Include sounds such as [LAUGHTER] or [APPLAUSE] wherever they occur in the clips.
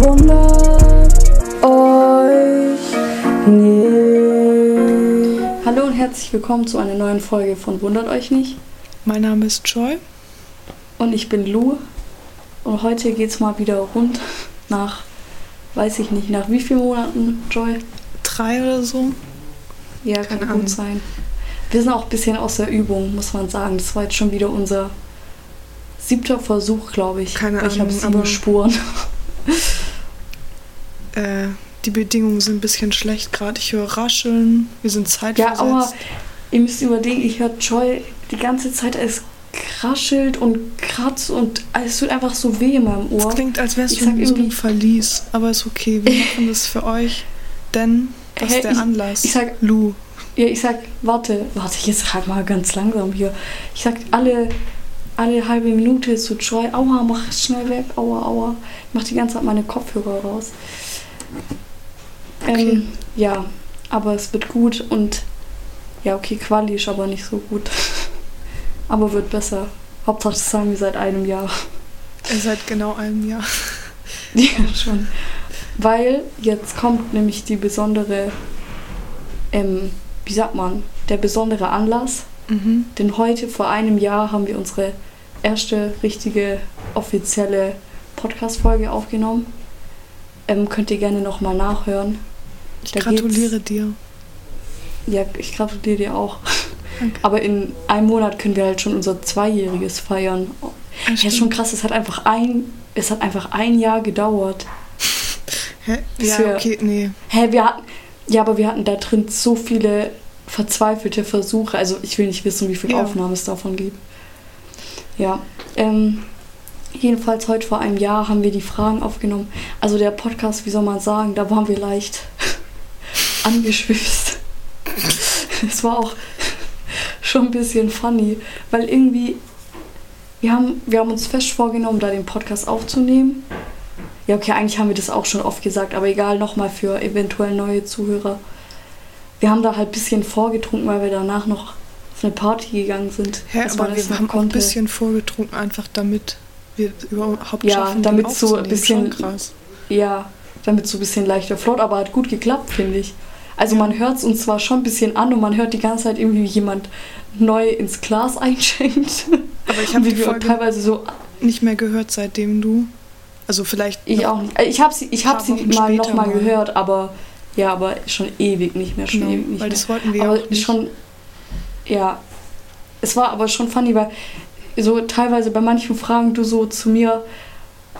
Wundert euch nicht. Hallo und herzlich willkommen zu einer neuen Folge von Wundert euch nicht. Mein Name ist Joy. Und ich bin Lou. Und heute geht's mal wieder rund nach, weiß ich nicht, nach wie vielen Monaten, Joy? Drei oder so. Ja, kann Keine gut Ahnung. sein. Wir sind auch ein bisschen aus der Übung, muss man sagen. Das war jetzt schon wieder unser siebter Versuch, glaube ich. Keine Ahnung. Ich habe sieben Spuren. Äh, die Bedingungen sind ein bisschen schlecht gerade. Ich höre Rascheln. Wir sind zeitversetzt. Ja, aber ihr müsst überlegen, ich höre Joy die ganze Zeit, es kraschelt und kratzt und es tut einfach so weh in meinem Ohr. Es klingt, als du in so einem Verlies. Aber ist okay, wir machen das für euch. Denn das ist der ich, Anlass. Ich sag, Lou. Ja, ich sag, warte, warte, jetzt sag mal ganz langsam hier. Ich sag alle, alle halbe Minute zu Joy, aua, mach schnell weg, aua, aua. Ich mach die ganze Zeit meine Kopfhörer raus. Okay. Ähm, ja, aber es wird gut und ja, okay, Quali ist aber nicht so gut. [LAUGHS] aber wird besser. Hauptsache, das sagen wir seit einem Jahr. Seit genau einem Jahr. [LAUGHS] ja, schon. Weil jetzt kommt nämlich die besondere, ähm, wie sagt man, der besondere Anlass. Mhm. Denn heute, vor einem Jahr, haben wir unsere erste richtige offizielle Podcast-Folge aufgenommen. Ähm, könnt ihr gerne nochmal nachhören. Ich da gratuliere dir. Ja, ich gratuliere dir auch. Danke. Aber in einem Monat können wir halt schon unser Zweijähriges feiern. Ja, ist schon krass, es hat einfach ein, es hat einfach ein Jahr gedauert. [LAUGHS] Hä? Ja, wir, okay, nee. Hä, wir hatten, ja, aber wir hatten da drin so viele verzweifelte Versuche. Also ich will nicht wissen, wie viele ja. Aufnahmen es davon gibt. Ja, ähm, Jedenfalls heute vor einem Jahr haben wir die Fragen aufgenommen. Also der Podcast, wie soll man sagen, da waren wir leicht [LAUGHS] angeschwipst. [LAUGHS] Es war auch [LAUGHS] schon ein bisschen funny, weil irgendwie wir haben, wir haben uns fest vorgenommen, da den Podcast aufzunehmen. Ja, okay, eigentlich haben wir das auch schon oft gesagt, aber egal, nochmal für eventuell neue Zuhörer. Wir haben da halt ein bisschen vorgetrunken, weil wir danach noch auf eine Party gegangen sind. Ja, aber wir haben auch ein bisschen vorgetrunken, einfach damit wir überhaupt ja, schaffen, damit so ein bisschen. Ja, damit so ein bisschen leichter flott, aber hat gut geklappt, finde ich. Also ja. man hört es uns zwar schon ein bisschen an und man hört die ganze Zeit irgendwie, wie jemand neu ins Glas [LAUGHS] einschenkt. Aber ich habe die Folge teilweise so nicht mehr gehört, seitdem du. Also vielleicht. Ich auch nicht. Ich habe sie, ich hab sie mal noch mal, gehört, aber ja, aber schon ewig nicht mehr. Schon genau, ewig nicht weil mehr. das wollten wir aber auch nicht. schon. Ja, es war aber schon funny, weil so teilweise bei manchen Fragen du so zu mir,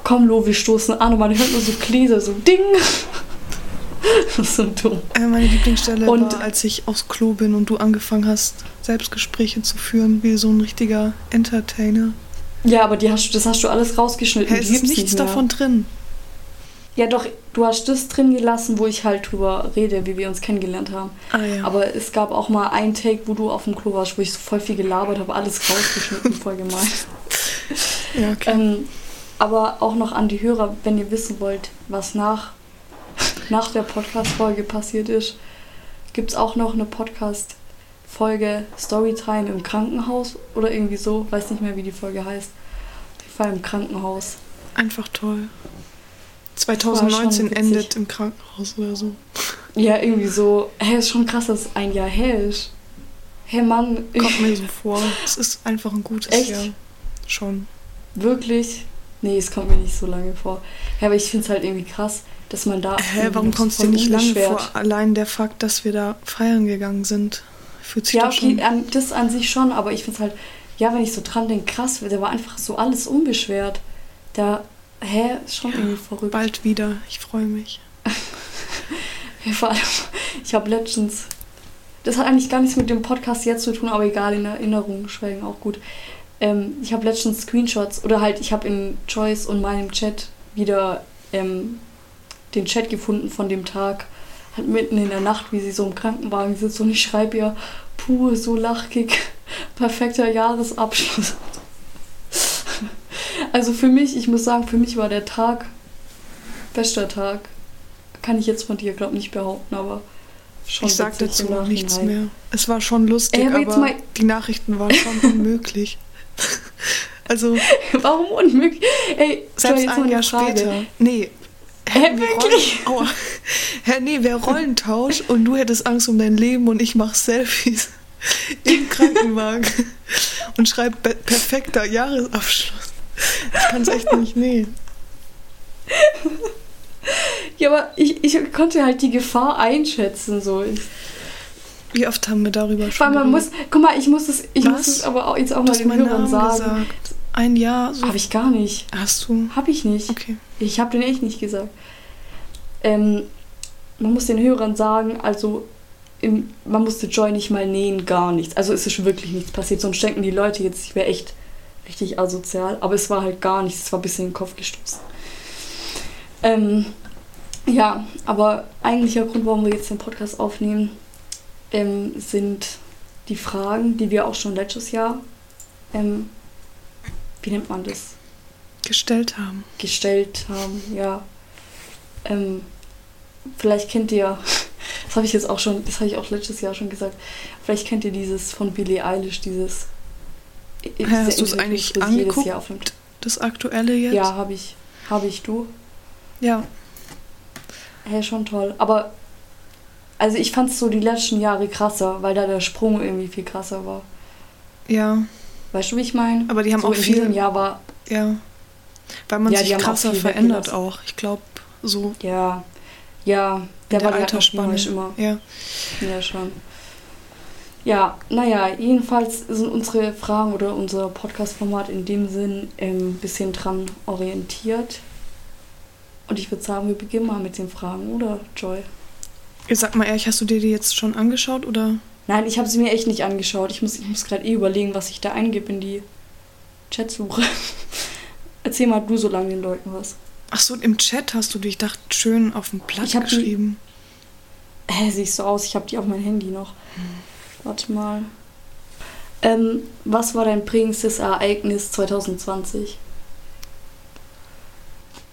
komm Lo, wir stoßen an und man hört nur so Gläser, so Ding. [LAUGHS] das ist so dumm. Äh, meine Lieblingsstelle und, war, als ich aufs Klo bin und du angefangen hast, Selbstgespräche zu führen, wie so ein richtiger Entertainer. Ja, aber die hast, das hast du alles rausgeschnitten. Hey, es ist nichts nicht davon drin. Ja, doch, du hast das drin gelassen, wo ich halt drüber rede, wie wir uns kennengelernt haben. Ah, ja. Aber es gab auch mal einen Take, wo du auf dem Klo warst, wo ich so voll viel gelabert habe, alles rausgeschnitten, voll gemein. [LAUGHS] Ja, okay. Ähm, aber auch noch an die Hörer, wenn ihr wissen wollt, was nach, [LAUGHS] nach der Podcast-Folge passiert ist, gibt es auch noch eine Podcast-Folge Storytime im Krankenhaus oder irgendwie so. Weiß nicht mehr, wie die Folge heißt. Ich war im Krankenhaus. Einfach toll. 2019 endet im Krankenhaus oder so. Ja, irgendwie so. Hä, hey, ist schon krass, dass ein Jahr her ist. Hä, hey, Mann. Kommt mir so vor. Es ist einfach ein gutes Echt? Jahr. Schon. Wirklich? Nee, es kommt mir nicht so lange vor. Hey, aber ich finde es halt irgendwie krass, dass man da. Hä, warum kommt es dir nicht lange vor? Allein der Fakt, dass wir da feiern gegangen sind. Fühlt sich ja, okay, an, das an sich schon, aber ich finde es halt, ja, wenn ich so dran denke, krass, der war einfach so alles unbeschwert. Da Hä? Ist schon ja, irgendwie verrückt. Bald wieder. Ich freue mich. [LAUGHS] ja, vor allem, ich habe letztens. Das hat eigentlich gar nichts mit dem Podcast jetzt zu tun, aber egal, in Erinnerung schwelgen auch gut. Ähm, ich habe letztens Screenshots oder halt, ich habe in Joyce und meinem Chat wieder ähm, den Chat gefunden von dem Tag, halt mitten in der Nacht, wie sie so im Krankenwagen sitzt und ich schreibe ihr, puh, so lachig, [LAUGHS] perfekter Jahresabschluss. Also für mich, ich muss sagen, für mich war der Tag bester Tag. Kann ich jetzt von dir, glaube ich, nicht behaupten, aber schon. Ich sag dazu noch nichts mehr. Es war schon lustig, Ey, aber, aber die Nachrichten waren schon [LAUGHS] unmöglich. also. [LAUGHS] Warum unmöglich? Ey, selbst ein Jahr Frage. später. Nee, Hä, wirklich? Rollen. Hä, nee, wäre Rollentausch und du hättest Angst um dein Leben und ich mach Selfies [LAUGHS] im Krankenwagen und schreib perfekter Jahresabschluss. Ich kann es echt nicht nehmen. Ja, aber ich, ich konnte halt die Gefahr einschätzen. So. Wie oft haben wir darüber schon Weil man muss, guck mal, ich muss es, ich muss es aber auch jetzt auch mal den Hörern sagen. Gesagt. Ein Jahr. So. Habe ich gar nicht. Hast du? Habe ich nicht. Okay. Ich habe den echt nicht gesagt. Ähm, man muss den Hörern sagen, also im, man musste Joy nicht mal nähen, gar nichts. Also es ist wirklich nichts passiert. Sonst denken die Leute jetzt, ich wäre echt richtig asozial. Aber es war halt gar nichts. Es war ein bisschen in den Kopf gestoßen. Ähm, ja, aber eigentlicher Grund, warum wir jetzt den Podcast aufnehmen, ähm, sind die Fragen, die wir auch schon letztes Jahr, ähm, wie nennt man das? Gestellt haben. Gestellt haben, ja. Ähm, vielleicht kennt ihr, [LAUGHS] das habe ich jetzt auch schon, das habe ich auch letztes Jahr schon gesagt, vielleicht kennt ihr dieses von Billie Eilish, dieses. Hast du es eigentlich angeguckt? Das aktuelle jetzt? Ja, habe ich. Habe ich, du? Ja. Hey, schon toll. Aber also ich fand es so die letzten Jahre krasser, weil da der Sprung irgendwie viel krasser war. Ja. Weißt du, wie ich meine? Aber die haben so auch in viel. Diesem Jahr war. Ja. Weil man ja, sich krasser auch verändert auch. Ich glaube, so. Ja. Ja, der, der war Altersspanne immer. Ja. Ja, schon. Ja, naja, jedenfalls sind unsere Fragen oder unser Podcast-Format in dem Sinn ein ähm, bisschen dran orientiert. Und ich würde sagen, wir beginnen mal mit den Fragen, oder Joy? Sag mal ehrlich, hast du dir die jetzt schon angeschaut oder? Nein, ich habe sie mir echt nicht angeschaut. Ich muss, ich muss gerade eh überlegen, was ich da eingebe in die Chatsuche. [LAUGHS] Erzähl mal du so lange den Leuten was. Ach so, im Chat hast du dich, dachte schön auf dem Blatt ich geschrieben. Die, hä, siehst so aus, ich habe die auf mein Handy noch. Hm. Warte mal. Ähm, was war dein prägendstes Ereignis 2020?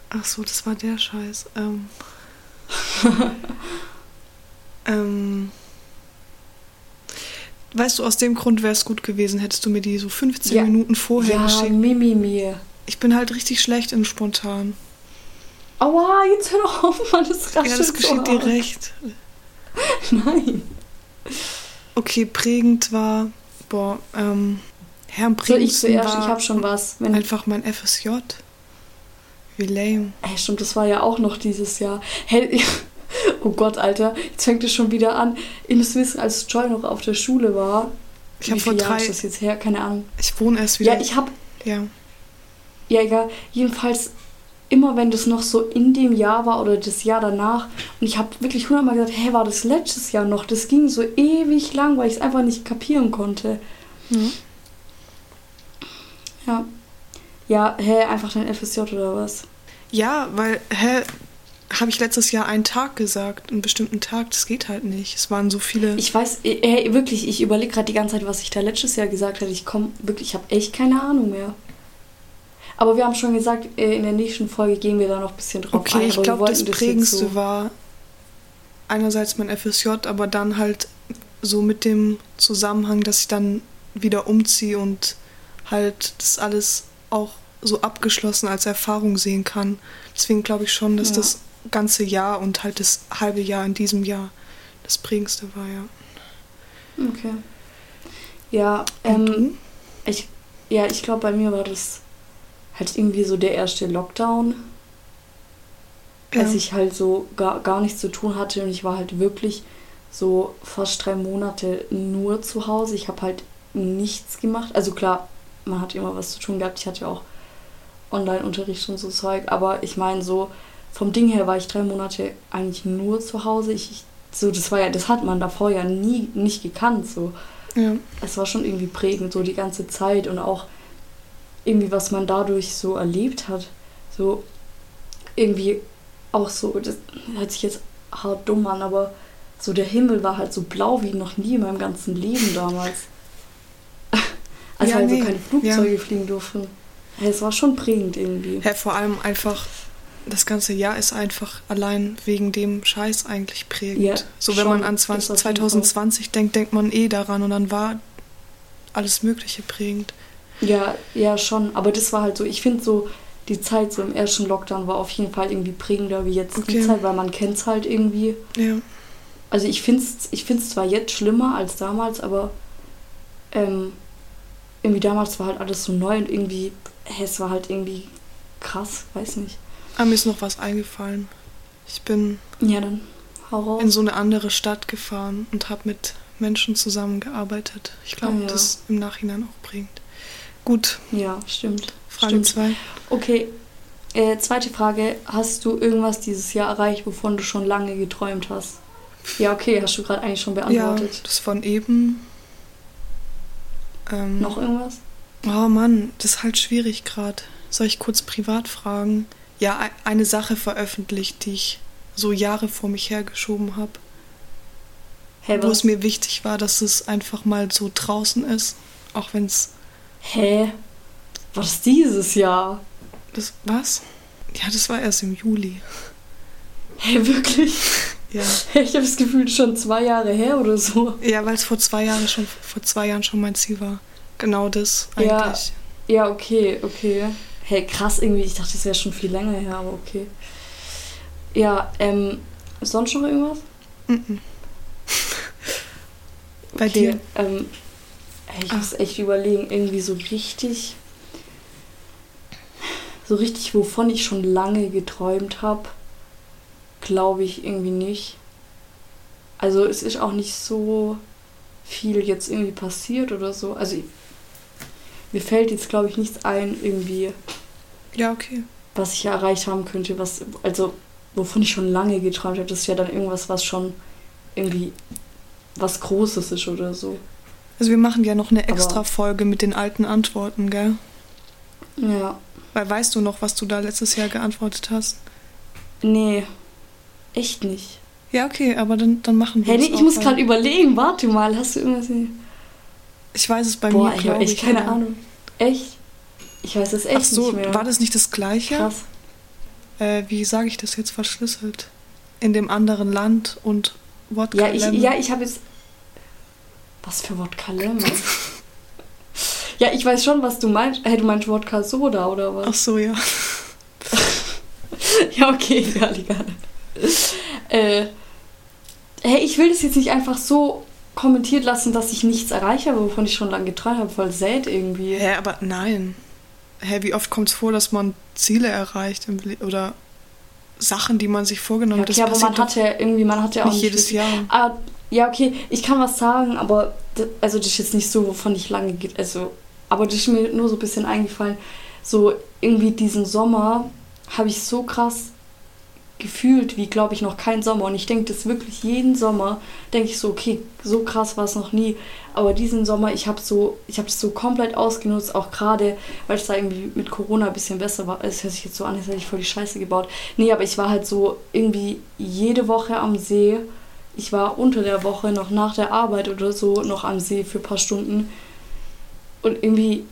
Ach so, das war der Scheiß. Ähm. [LAUGHS] ähm. Weißt du, aus dem Grund wäre es gut gewesen, hättest du mir die so 15 ja. Minuten vorher ja, geschickt. Ja, Mimi mir. Ich bin halt richtig schlecht in spontan. Aua, jetzt hör doch auf, [LAUGHS] Mann, das raschelt Ja, das geschieht dir recht. [LAUGHS] Nein. Okay, prägend war, boah, ähm, Herrn Prägend so, ich zuerst, ich hab schon was. Wenn einfach mein FSJ. Wie lame. Ey, stimmt, das war ja auch noch dieses Jahr. Hey, [LAUGHS] oh Gott, Alter, jetzt fängt es schon wieder an. Ihr müsst wissen, als Joy noch auf der Schule war. Ich habe vor drei. Jahre ist das jetzt her? Keine Ahnung. Ich wohne erst wieder. Ja, ich habe. Ja. Ja, egal. Jedenfalls immer wenn das noch so in dem Jahr war oder das Jahr danach und ich habe wirklich hundertmal gesagt, hey, war das letztes Jahr noch? Das ging so ewig lang, weil ich es einfach nicht kapieren konnte. Mhm. Ja. Ja, hä, einfach dein FSJ oder was? Ja, weil, hä, habe ich letztes Jahr einen Tag gesagt, einen bestimmten Tag, das geht halt nicht. Es waren so viele. Ich weiß, hey, wirklich, ich überlege gerade die ganze Zeit, was ich da letztes Jahr gesagt habe. Ich komme wirklich, ich habe echt keine Ahnung mehr. Aber wir haben schon gesagt, äh, in der nächsten Folge gehen wir da noch ein bisschen drauf okay, ein. Okay, ich glaube, das, das Prägendste so war einerseits mein FSJ, aber dann halt so mit dem Zusammenhang, dass ich dann wieder umziehe und halt das alles auch so abgeschlossen als Erfahrung sehen kann. Deswegen glaube ich schon, dass ja. das ganze Jahr und halt das halbe Jahr in diesem Jahr das prägendste war, ja. Okay. Ja, ähm, ich, ja, ich glaube, bei mir war das halt irgendwie so der erste Lockdown. Ja. Als ich halt so gar, gar nichts zu tun hatte und ich war halt wirklich so fast drei Monate nur zu Hause. Ich habe halt nichts gemacht. Also klar, man hat immer was zu tun gehabt. Ich hatte ja auch Online-Unterricht und so Zeug. Aber ich meine, so vom Ding her war ich drei Monate eigentlich nur zu Hause. Ich, ich, so, das war ja, das hat man davor ja nie nicht gekannt. So. Ja. Es war schon irgendwie prägend, so die ganze Zeit und auch irgendwie, was man dadurch so erlebt hat. So irgendwie auch so, das hört sich jetzt hart dumm an, aber so der Himmel war halt so blau wie noch nie in meinem ganzen Leben damals. [LAUGHS] Als ja, halt nee. so keine Flugzeuge ja. fliegen durften. Ja, es war schon prägend irgendwie. Ja, vor allem einfach, das ganze Jahr ist einfach allein wegen dem Scheiß eigentlich prägend. Ja, so, wenn schon, man an 20, 2020 denkt, denkt man eh daran und dann war alles Mögliche prägend. Ja, ja, schon. Aber das war halt so, ich finde so, die Zeit so im ersten Lockdown war auf jeden Fall irgendwie prägender wie jetzt okay. die Zeit, weil man kennt es halt irgendwie. Ja. Also ich finde es ich find's zwar jetzt schlimmer als damals, aber ähm, irgendwie damals war halt alles so neu und irgendwie, es war halt irgendwie krass, weiß nicht. Aber ah, mir ist noch was eingefallen. Ich bin ja, dann, hau raus. in so eine andere Stadt gefahren und habe mit Menschen zusammengearbeitet. Ich glaube, ah, ja. das im Nachhinein auch bringt. Gut. Ja, stimmt. Frage 2. Okay, äh, zweite Frage. Hast du irgendwas dieses Jahr erreicht, wovon du schon lange geträumt hast? Ja, okay, hast du gerade eigentlich schon beantwortet. Ja, das von eben. Ähm, Noch irgendwas? Oh Mann, das ist halt schwierig gerade. Soll ich kurz privat fragen? Ja, eine Sache veröffentlicht, die ich so Jahre vor mich hergeschoben habe. Hey, wo es mir wichtig war, dass es einfach mal so draußen ist, auch wenn es. Hä? Was dieses Jahr? Das was? Ja, das war erst im Juli. Hä, hey, wirklich? [LAUGHS] Ja. Ich habe das Gefühl, schon zwei Jahre her oder so. Ja, weil es vor zwei Jahren schon vor zwei Jahren schon mein Ziel war. Genau das eigentlich. Ja, ja okay, okay. Hey, krass irgendwie. Ich dachte, das wäre schon viel länger her, aber okay. Ja, ähm, sonst noch irgendwas? -mm. [LAUGHS] Bei okay, dir? Ähm, ich muss echt überlegen, irgendwie so richtig, so richtig, wovon ich schon lange geträumt habe glaube ich irgendwie nicht. Also es ist auch nicht so viel jetzt irgendwie passiert oder so. Also mir fällt jetzt glaube ich nichts ein irgendwie. Ja, okay. Was ich erreicht haben könnte, was also wovon ich schon lange geträumt habe, das ist ja dann irgendwas, was schon irgendwie was Großes ist oder so. Also wir machen ja noch eine extra Folge mit den alten Antworten, gell? Ja. Weil weißt du noch, was du da letztes Jahr geantwortet hast? Nee, Echt nicht. Ja, okay, aber dann, dann machen wir hey, nee, ich muss gerade überlegen. Warte mal, hast du irgendwas... Ich weiß es bei Boah, mir, ich habe echt keine Ahnung. Echt? Ich weiß es echt Ach so, nicht mehr. war das nicht das Gleiche? Krass. Äh, wie sage ich das jetzt verschlüsselt? In dem anderen Land und Wodka Ja, ich, ja, ich habe jetzt... Was für Wodka Lemon? ja, ich weiß schon, was du meinst. Hey, du meinst Wodka Soda oder was? Ach so, ja. [LAUGHS] ja, okay, [LAUGHS] egal, egal äh, hey, ich will das jetzt nicht einfach so kommentiert lassen, dass ich nichts erreiche, wovon ich schon lange geträumt habe, voll sad irgendwie. Hä, aber nein. Hä, wie oft kommt es vor, dass man Ziele erreicht oder Sachen, die man sich vorgenommen hat? Ja, okay, aber man hat ja irgendwie, man hat ja auch nicht jedes Jahr. Ah, ja, okay, ich kann was sagen, aber das, also das ist jetzt nicht so, wovon ich lange geht, also aber das ist mir nur so ein bisschen eingefallen. So irgendwie diesen Sommer habe ich so krass gefühlt wie, glaube ich, noch kein Sommer. Und ich denke das wirklich jeden Sommer, denke ich so, okay, so krass war es noch nie. Aber diesen Sommer, ich habe so, ich habe es so komplett ausgenutzt, auch gerade, weil es da irgendwie mit Corona ein bisschen besser war. Es hört sich jetzt so an, als hätte ich voll die Scheiße gebaut. Nee, aber ich war halt so irgendwie jede Woche am See. Ich war unter der Woche noch nach der Arbeit oder so noch am See für ein paar Stunden. Und irgendwie,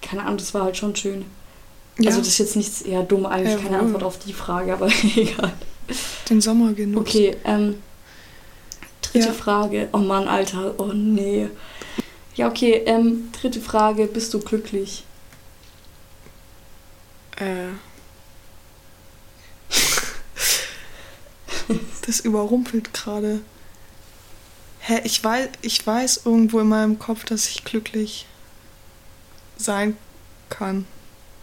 keine Ahnung, das war halt schon schön. Ja. Also das ist jetzt nichts eher dumm, eigentlich ja, keine Antwort auf die Frage, aber [LAUGHS] egal. Den Sommer genutzt. Okay, ähm, dritte ja. Frage. Oh Mann, Alter, oh nee. Ja, okay, ähm, dritte Frage, bist du glücklich? Äh. Das überrumpelt gerade. Hä, ich weiß, ich weiß irgendwo in meinem Kopf, dass ich glücklich sein kann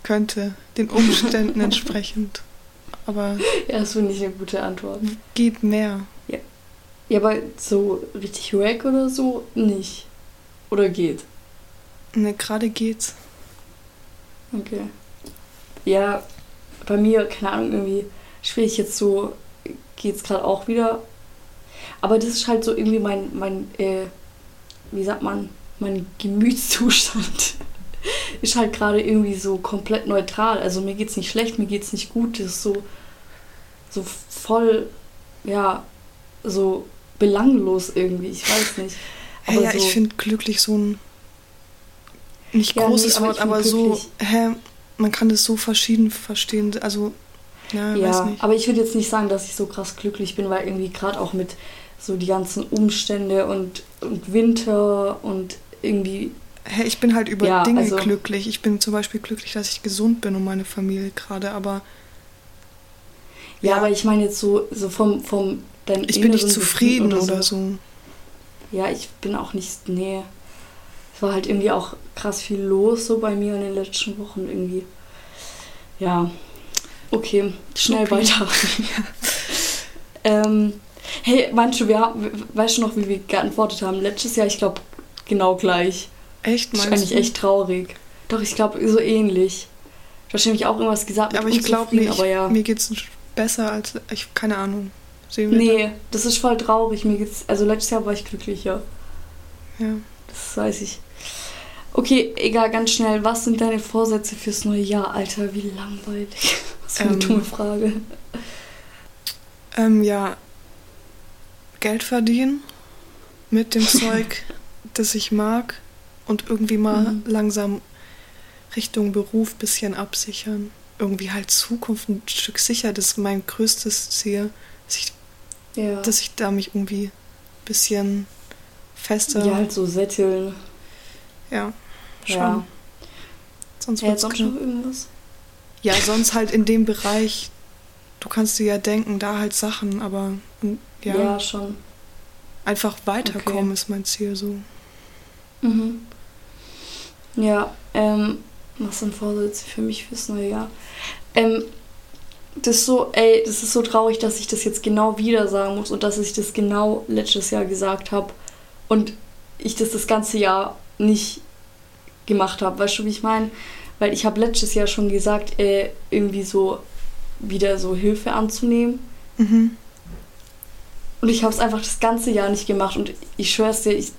könnte, den Umständen [LAUGHS] entsprechend. Aber. Ja, das finde ich eine gute Antwort. Geht mehr. Ja. Ja, aber so richtig wack oder so nicht. Oder geht? Ne, gerade geht's. Okay. Ja, bei mir, keine Ahnung, irgendwie schwierig jetzt so, geht's gerade auch wieder. Aber das ist halt so irgendwie mein, mein, äh, wie sagt man, mein Gemütszustand [LAUGHS] ist halt gerade irgendwie so komplett neutral. Also mir geht's nicht schlecht, mir geht's nicht gut. Das ist so, so voll, ja, so belanglos irgendwie. Ich weiß nicht. Aber ja, so, ich finde glücklich so ein nicht ja, großes nee, Wort, aber, aber so, hä, man kann das so verschieden verstehen. Also, ja, ja aber ich würde jetzt nicht sagen, dass ich so krass glücklich bin, weil irgendwie gerade auch mit so die ganzen Umstände und, und Winter und irgendwie Hey, ich bin halt über ja, Dinge also, glücklich. Ich bin zum Beispiel glücklich, dass ich gesund bin und meine Familie gerade, aber. Ja, ja, aber ich meine jetzt so, so vom, vom dein Ich bin nicht zufrieden oder so. oder so. Ja, ich bin auch nicht. Nee. Es war halt irgendwie auch krass viel los so bei mir in den letzten Wochen irgendwie. Ja. Okay, schnell okay. weiter. [LAUGHS] ähm, hey, du, wir, weißt du noch, wie wir geantwortet haben? Letztes Jahr, ich glaube, genau gleich. Echt, meinst Wahrscheinlich du? echt traurig. Doch, ich glaube, so ähnlich. Du hast nämlich auch irgendwas gesagt. aber ich glaube nicht. Aber ja. Mir geht es besser als. Ich, keine Ahnung. Sehen wir nee, da? das ist voll traurig. Mir geht's. Also letztes Jahr war ich glücklicher. Ja. Das weiß ich. Okay, egal, ganz schnell. Was sind deine Vorsätze fürs neue Jahr, Alter? Wie langweilig. [LAUGHS] Was für eine ähm, dumme Frage. Ähm, ja. Geld verdienen mit dem [LAUGHS] Zeug, das ich mag und irgendwie mal mhm. langsam Richtung Beruf bisschen absichern. Irgendwie halt Zukunft ein Stück sicher, das ist mein größtes Ziel, dass ich, ja. dass ich da mich irgendwie ein bisschen fester. Ja, halt so sätteln. Ja, schon. Ja. Sonst ja, sonst noch irgendwas? Ja, sonst halt in dem Bereich, du kannst dir ja denken, da halt Sachen, aber ja. Ja, schon. Einfach weiterkommen okay. ist mein Ziel so. Mhm. Ja, ähm, was sind Vorsätze für mich fürs neue Jahr? Ähm, das ist so, ey, das ist so traurig, dass ich das jetzt genau wieder sagen muss und dass ich das genau letztes Jahr gesagt habe und ich das das ganze Jahr nicht gemacht habe. Weißt du, wie ich meine? Weil ich habe letztes Jahr schon gesagt, äh, irgendwie so wieder so Hilfe anzunehmen. Mhm. Und ich habe es einfach das ganze Jahr nicht gemacht und ich schwör's dir, ich,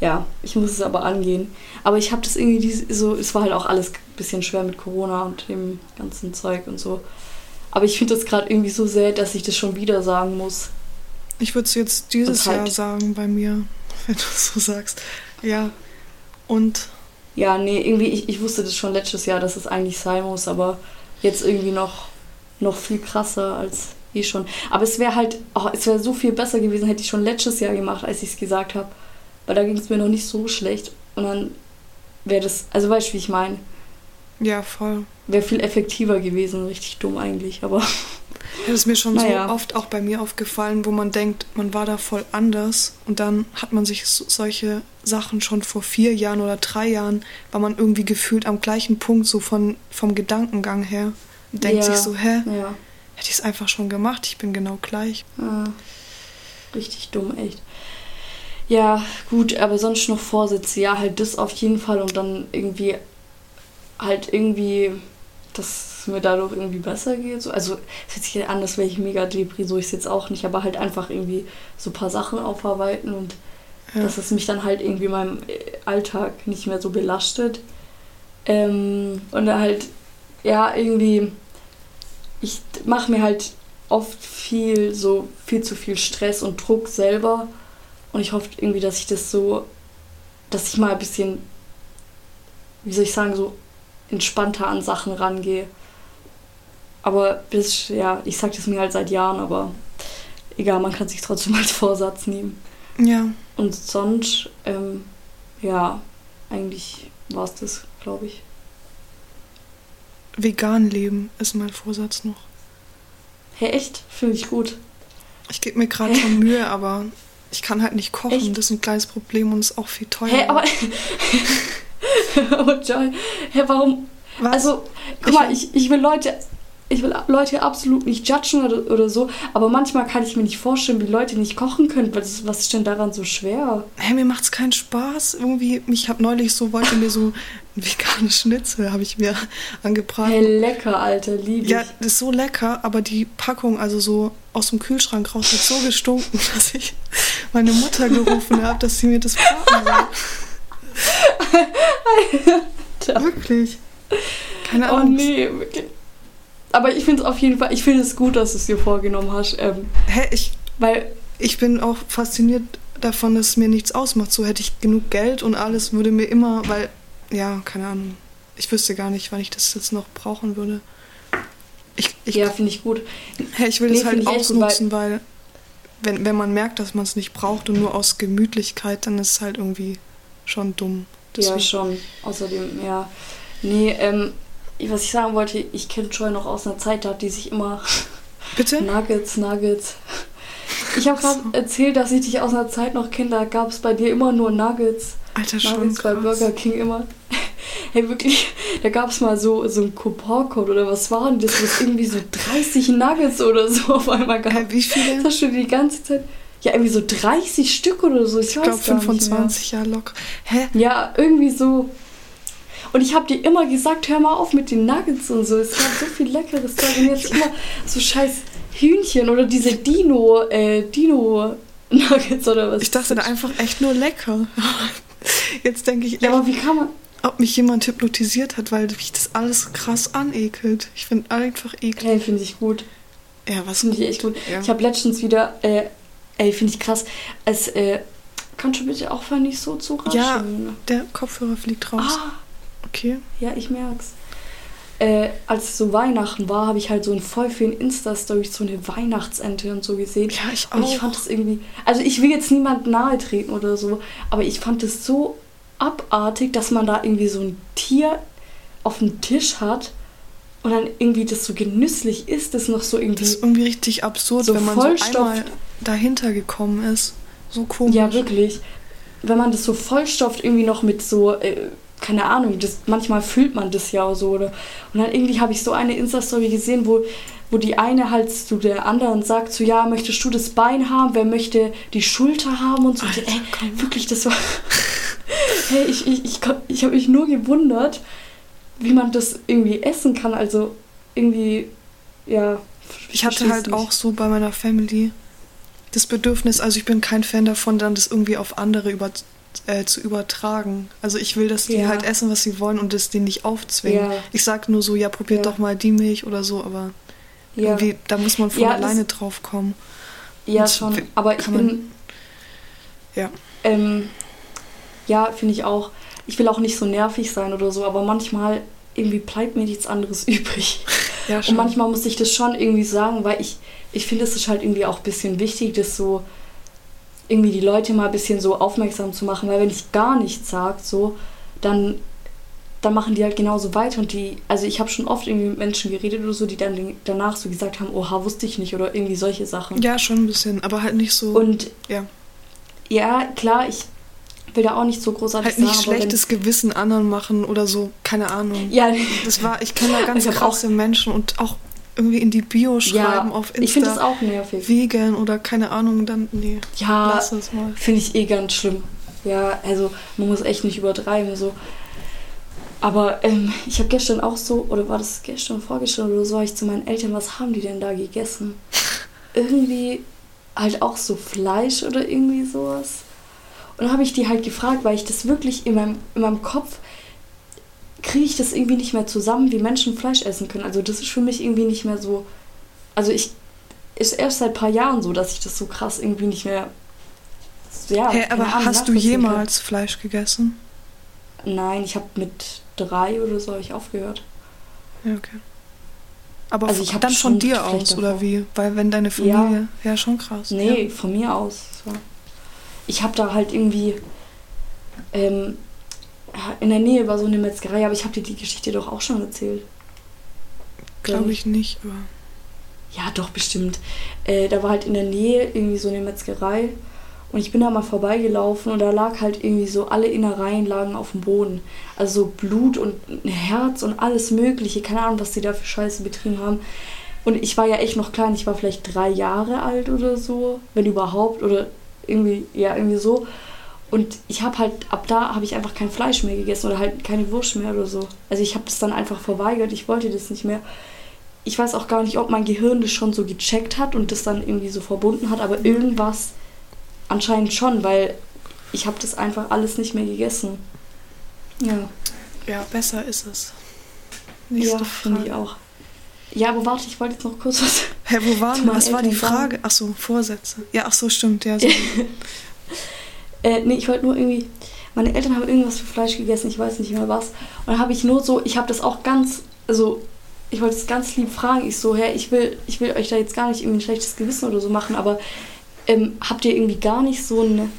ja, ich muss es aber angehen. Aber ich habe das irgendwie so, es war halt auch alles ein bisschen schwer mit Corona und dem ganzen Zeug und so. Aber ich finde das gerade irgendwie so sehr, dass ich das schon wieder sagen muss. Ich würde es jetzt dieses halt, Jahr sagen bei mir, [LAUGHS] wenn du es so sagst. Ja. Und. Ja, nee, irgendwie, ich, ich wusste das schon letztes Jahr, dass es eigentlich sein muss, aber jetzt irgendwie noch, noch viel krasser als eh schon. Aber es wäre halt, oh, es wäre so viel besser gewesen, hätte ich schon letztes Jahr gemacht, als ich es gesagt habe. Weil da ging es mir noch nicht so schlecht. Und dann wäre das, also weißt du, wie ich meine? Ja, voll. Wäre viel effektiver gewesen, richtig dumm eigentlich, aber. Das ist mir schon naja. so oft auch bei mir aufgefallen, wo man denkt, man war da voll anders und dann hat man sich so, solche Sachen schon vor vier Jahren oder drei Jahren, war man irgendwie gefühlt am gleichen Punkt, so von, vom Gedankengang her. Und denkt ja. sich so, hä? Ja. Hätte ich es einfach schon gemacht, ich bin genau gleich. Ja. Richtig dumm, echt. Ja, gut, aber sonst noch Vorsätze. Ja, halt das auf jeden Fall und dann irgendwie halt irgendwie, dass es mir dadurch irgendwie besser geht. So, also es hört sich an, als wäre ich mega Depri, so ist es jetzt auch nicht, aber halt einfach irgendwie so ein paar Sachen aufarbeiten und ja. dass es mich dann halt irgendwie in meinem Alltag nicht mehr so belastet. Ähm, und halt, ja, irgendwie, ich mache mir halt oft viel, so viel zu viel Stress und Druck selber und ich hoffe irgendwie, dass ich das so, dass ich mal ein bisschen, wie soll ich sagen, so entspannter an Sachen rangehe. Aber das, ja, ich sage das mir halt seit Jahren, aber egal, man kann sich trotzdem als Vorsatz nehmen. Ja. Und sonst, ähm, ja, eigentlich war es das, glaube ich. Vegan leben ist mein Vorsatz noch. Hey, echt? Finde ich gut. Ich gebe mir gerade schon [LAUGHS] Mühe, aber ich kann halt nicht kochen, Echt? das ist ein kleines Problem und ist auch viel teurer. Hä, aber. [LAUGHS] [LAUGHS] oh, Joy. Hä, warum? Was? Also, guck ich mal, ich, ich will Leute ich will Leute absolut nicht judgen oder, oder so, aber manchmal kann ich mir nicht vorstellen, wie Leute nicht kochen können. Was, was ist denn daran so schwer? Hey, mir macht's keinen Spaß. Irgendwie, ich habe neulich so, wollte mir so [LAUGHS] ein veganes Schnitzel, habe ich mir angebracht. Hey, lecker, Alter, liebe Ja, das ist so lecker, aber die Packung, also so aus dem Kühlschrank raus, hat so gestunken, [LAUGHS] dass ich meine Mutter gerufen habe, dass sie mir das braten soll. [LAUGHS] Wirklich. Keine Ahnung. Oh nee, wirklich. Aber ich finde es auf jeden Fall, ich finde es gut, dass du es dir vorgenommen hast. Ähm, Hä, ich, weil, ich bin auch fasziniert davon, dass es mir nichts ausmacht. So hätte ich genug Geld und alles würde mir immer, weil, ja, keine Ahnung. Ich wüsste gar nicht, wann ich das jetzt noch brauchen würde. Ich, ich, ja, finde ich gut. Hey, ich will nee, das halt ausnutzen, weil, weil wenn, wenn man merkt, dass man es nicht braucht und nur aus Gemütlichkeit, dann ist es halt irgendwie schon dumm, Deswegen. Ja, schon. Außerdem, ja. Nee, ähm, was ich sagen wollte, ich kenne Joy noch aus einer Zeit, da hat die sich immer. [LAUGHS] Bitte? Nuggets, Nuggets. Ich habe gerade so. erzählt, dass ich dich aus einer Zeit noch kenne, da gab es bei dir immer nur Nuggets. Alter, schon Nuggets bei Burger King immer. [LAUGHS] Hey, wirklich, da gab es mal so, so einen Couponcode oder was war denn das? Was irgendwie so 30 Nuggets oder so auf einmal gab. Hey, wie viele? Das hast du die ganze Zeit. Ja, irgendwie so 30 Stück oder so. Ich, ich glaube 25 Jahre locker. Hä? Ja, irgendwie so. Und ich habe dir immer gesagt, hör mal auf mit den Nuggets und so. Es gab so viel leckeres Zeug. Und jetzt immer so scheiß Hühnchen oder diese Dino, äh, Dino Nuggets oder was. Ich dachte da einfach echt nur lecker. [LAUGHS] Jetzt denke ich, ja, aber wie kann man. Ob mich jemand hypnotisiert hat, weil mich das alles krass anekelt. Ich finde einfach eklig. Hey, finde ich gut. Ja, was finde ich echt gut. Ja. Ich habe letztens wieder, äh, ey, finde ich krass, als, äh, kannst du bitte aufhören, nicht so zu raschen? Ja, der Kopfhörer fliegt raus. Ah, okay. Ja, ich merk's äh, als so Weihnachten war, habe ich halt so in voll vielen Insta-Stories so eine Weihnachtsente und so gesehen. Ja, ich auch. Und ich fand das irgendwie, also ich will jetzt niemand nahe treten oder so, aber ich fand es so abartig, dass man da irgendwie so ein Tier auf dem Tisch hat und dann irgendwie das so genüsslich ist, das noch so irgendwie. Das ist irgendwie richtig absurd, so wenn man Vollstoff so einmal dahinter gekommen ist. So komisch. Ja, wirklich. Wenn man das so vollstopft, irgendwie noch mit so. Äh, keine Ahnung, das, manchmal fühlt man das ja auch so. Oder? Und dann irgendwie habe ich so eine Insta-Story gesehen, wo, wo die eine halt zu der anderen sagt, so ja, möchtest du das Bein haben, wer möchte die Schulter haben und so. Alter, ey, wirklich, das war... [LAUGHS] hey, ich, ich, ich, ich habe mich nur gewundert, wie man das irgendwie essen kann. Also irgendwie, ja... Ich hatte halt nicht. auch so bei meiner Family das Bedürfnis, also ich bin kein Fan davon, dann das irgendwie auf andere über, äh, zu übertragen. Also ich will, dass die ja. halt essen, was sie wollen und das denen nicht aufzwingen. Ja. Ich sag nur so, ja, probiert ja. doch mal die Milch oder so, aber irgendwie, da muss man von alleine drauf kommen. Ja, und schon. Aber ich bin. ja. Ähm, ja, finde ich auch. Ich will auch nicht so nervig sein oder so, aber manchmal irgendwie bleibt mir nichts anderes [LAUGHS] übrig. Ja, schon. Und manchmal muss ich das schon irgendwie sagen, weil ich, ich finde, es ist halt irgendwie auch ein bisschen wichtig, das so irgendwie die Leute mal ein bisschen so aufmerksam zu machen, weil wenn ich gar nichts sage, so, dann, dann machen die halt genauso weiter und die, also ich habe schon oft irgendwie mit Menschen geredet oder so, die dann danach so gesagt haben, oha, wusste ich nicht oder irgendwie solche Sachen. Ja, schon ein bisschen, aber halt nicht so. Und ja, ja klar, ich will da auch nicht so großartig halt nicht sagen, schlechtes Gewissen anderen machen oder so, keine Ahnung. Ja, das war, ich kenne da [LAUGHS] ganz krasse Menschen und auch irgendwie in die Bio schreiben ja, auf Insta. Ich finde das auch nervig. Vegan oder keine Ahnung, dann, nee. Ja, lass es mal. Finde ich eh ganz schlimm. Ja, also man muss echt nicht übertreiben, so. Aber ähm, ich habe gestern auch so, oder war das gestern, vorgestern oder so, ich zu meinen Eltern, was haben die denn da gegessen? [LAUGHS] irgendwie halt auch so Fleisch oder irgendwie sowas. Und dann habe ich die halt gefragt, weil ich das wirklich in meinem, in meinem Kopf kriege ich das irgendwie nicht mehr zusammen, wie Menschen Fleisch essen können. Also das ist für mich irgendwie nicht mehr so. Also ich ist erst seit ein paar Jahren so, dass ich das so krass irgendwie nicht mehr. Ja, hey, aber Ahnung, hast du jemals kann. Fleisch gegessen? Nein, ich habe mit drei oder so ich aufgehört. Ja, okay. Aber also ich dann von dir aus, davor. oder wie? Weil wenn deine Familie. Ja, ja schon krass. Nee, ja. von mir aus. So. Ich habe da halt irgendwie. Ähm, in der Nähe war so eine Metzgerei, aber ich habe dir die Geschichte doch auch schon erzählt. Glaube ich nicht, aber. Ja, doch, bestimmt. Äh, da war halt in der Nähe irgendwie so eine Metzgerei und ich bin da mal vorbeigelaufen und da lag halt irgendwie so, alle Innereien lagen auf dem Boden. Also so Blut und ein Herz und alles Mögliche. Keine Ahnung, was die da für Scheiße betrieben haben. Und ich war ja echt noch klein, ich war vielleicht drei Jahre alt oder so, wenn überhaupt, oder irgendwie, ja, irgendwie so. Und ich habe halt, ab da habe ich einfach kein Fleisch mehr gegessen oder halt keine Wurst mehr oder so. Also ich habe das dann einfach verweigert, ich wollte das nicht mehr. Ich weiß auch gar nicht, ob mein Gehirn das schon so gecheckt hat und das dann irgendwie so verbunden hat, aber irgendwas anscheinend schon, weil ich habe das einfach alles nicht mehr gegessen. Ja. Ja, besser ist es. Nächste ja, finde ich auch. Ja, aber warte, ich wollte jetzt noch kurz was. Hä, wo waren [LAUGHS] wir? Was war die Frage? Ach so, Vorsätze. Ja, ach so, stimmt, ja. So. [LAUGHS] Äh, nee, ich wollte nur irgendwie. Meine Eltern haben irgendwas für Fleisch gegessen, ich weiß nicht mehr was. Und dann habe ich nur so, ich habe das auch ganz, also ich wollte es ganz lieb fragen. Ich so, hä, ich will, ich will euch da jetzt gar nicht irgendwie ein schlechtes Gewissen oder so machen, aber ähm, habt ihr irgendwie gar nicht so ein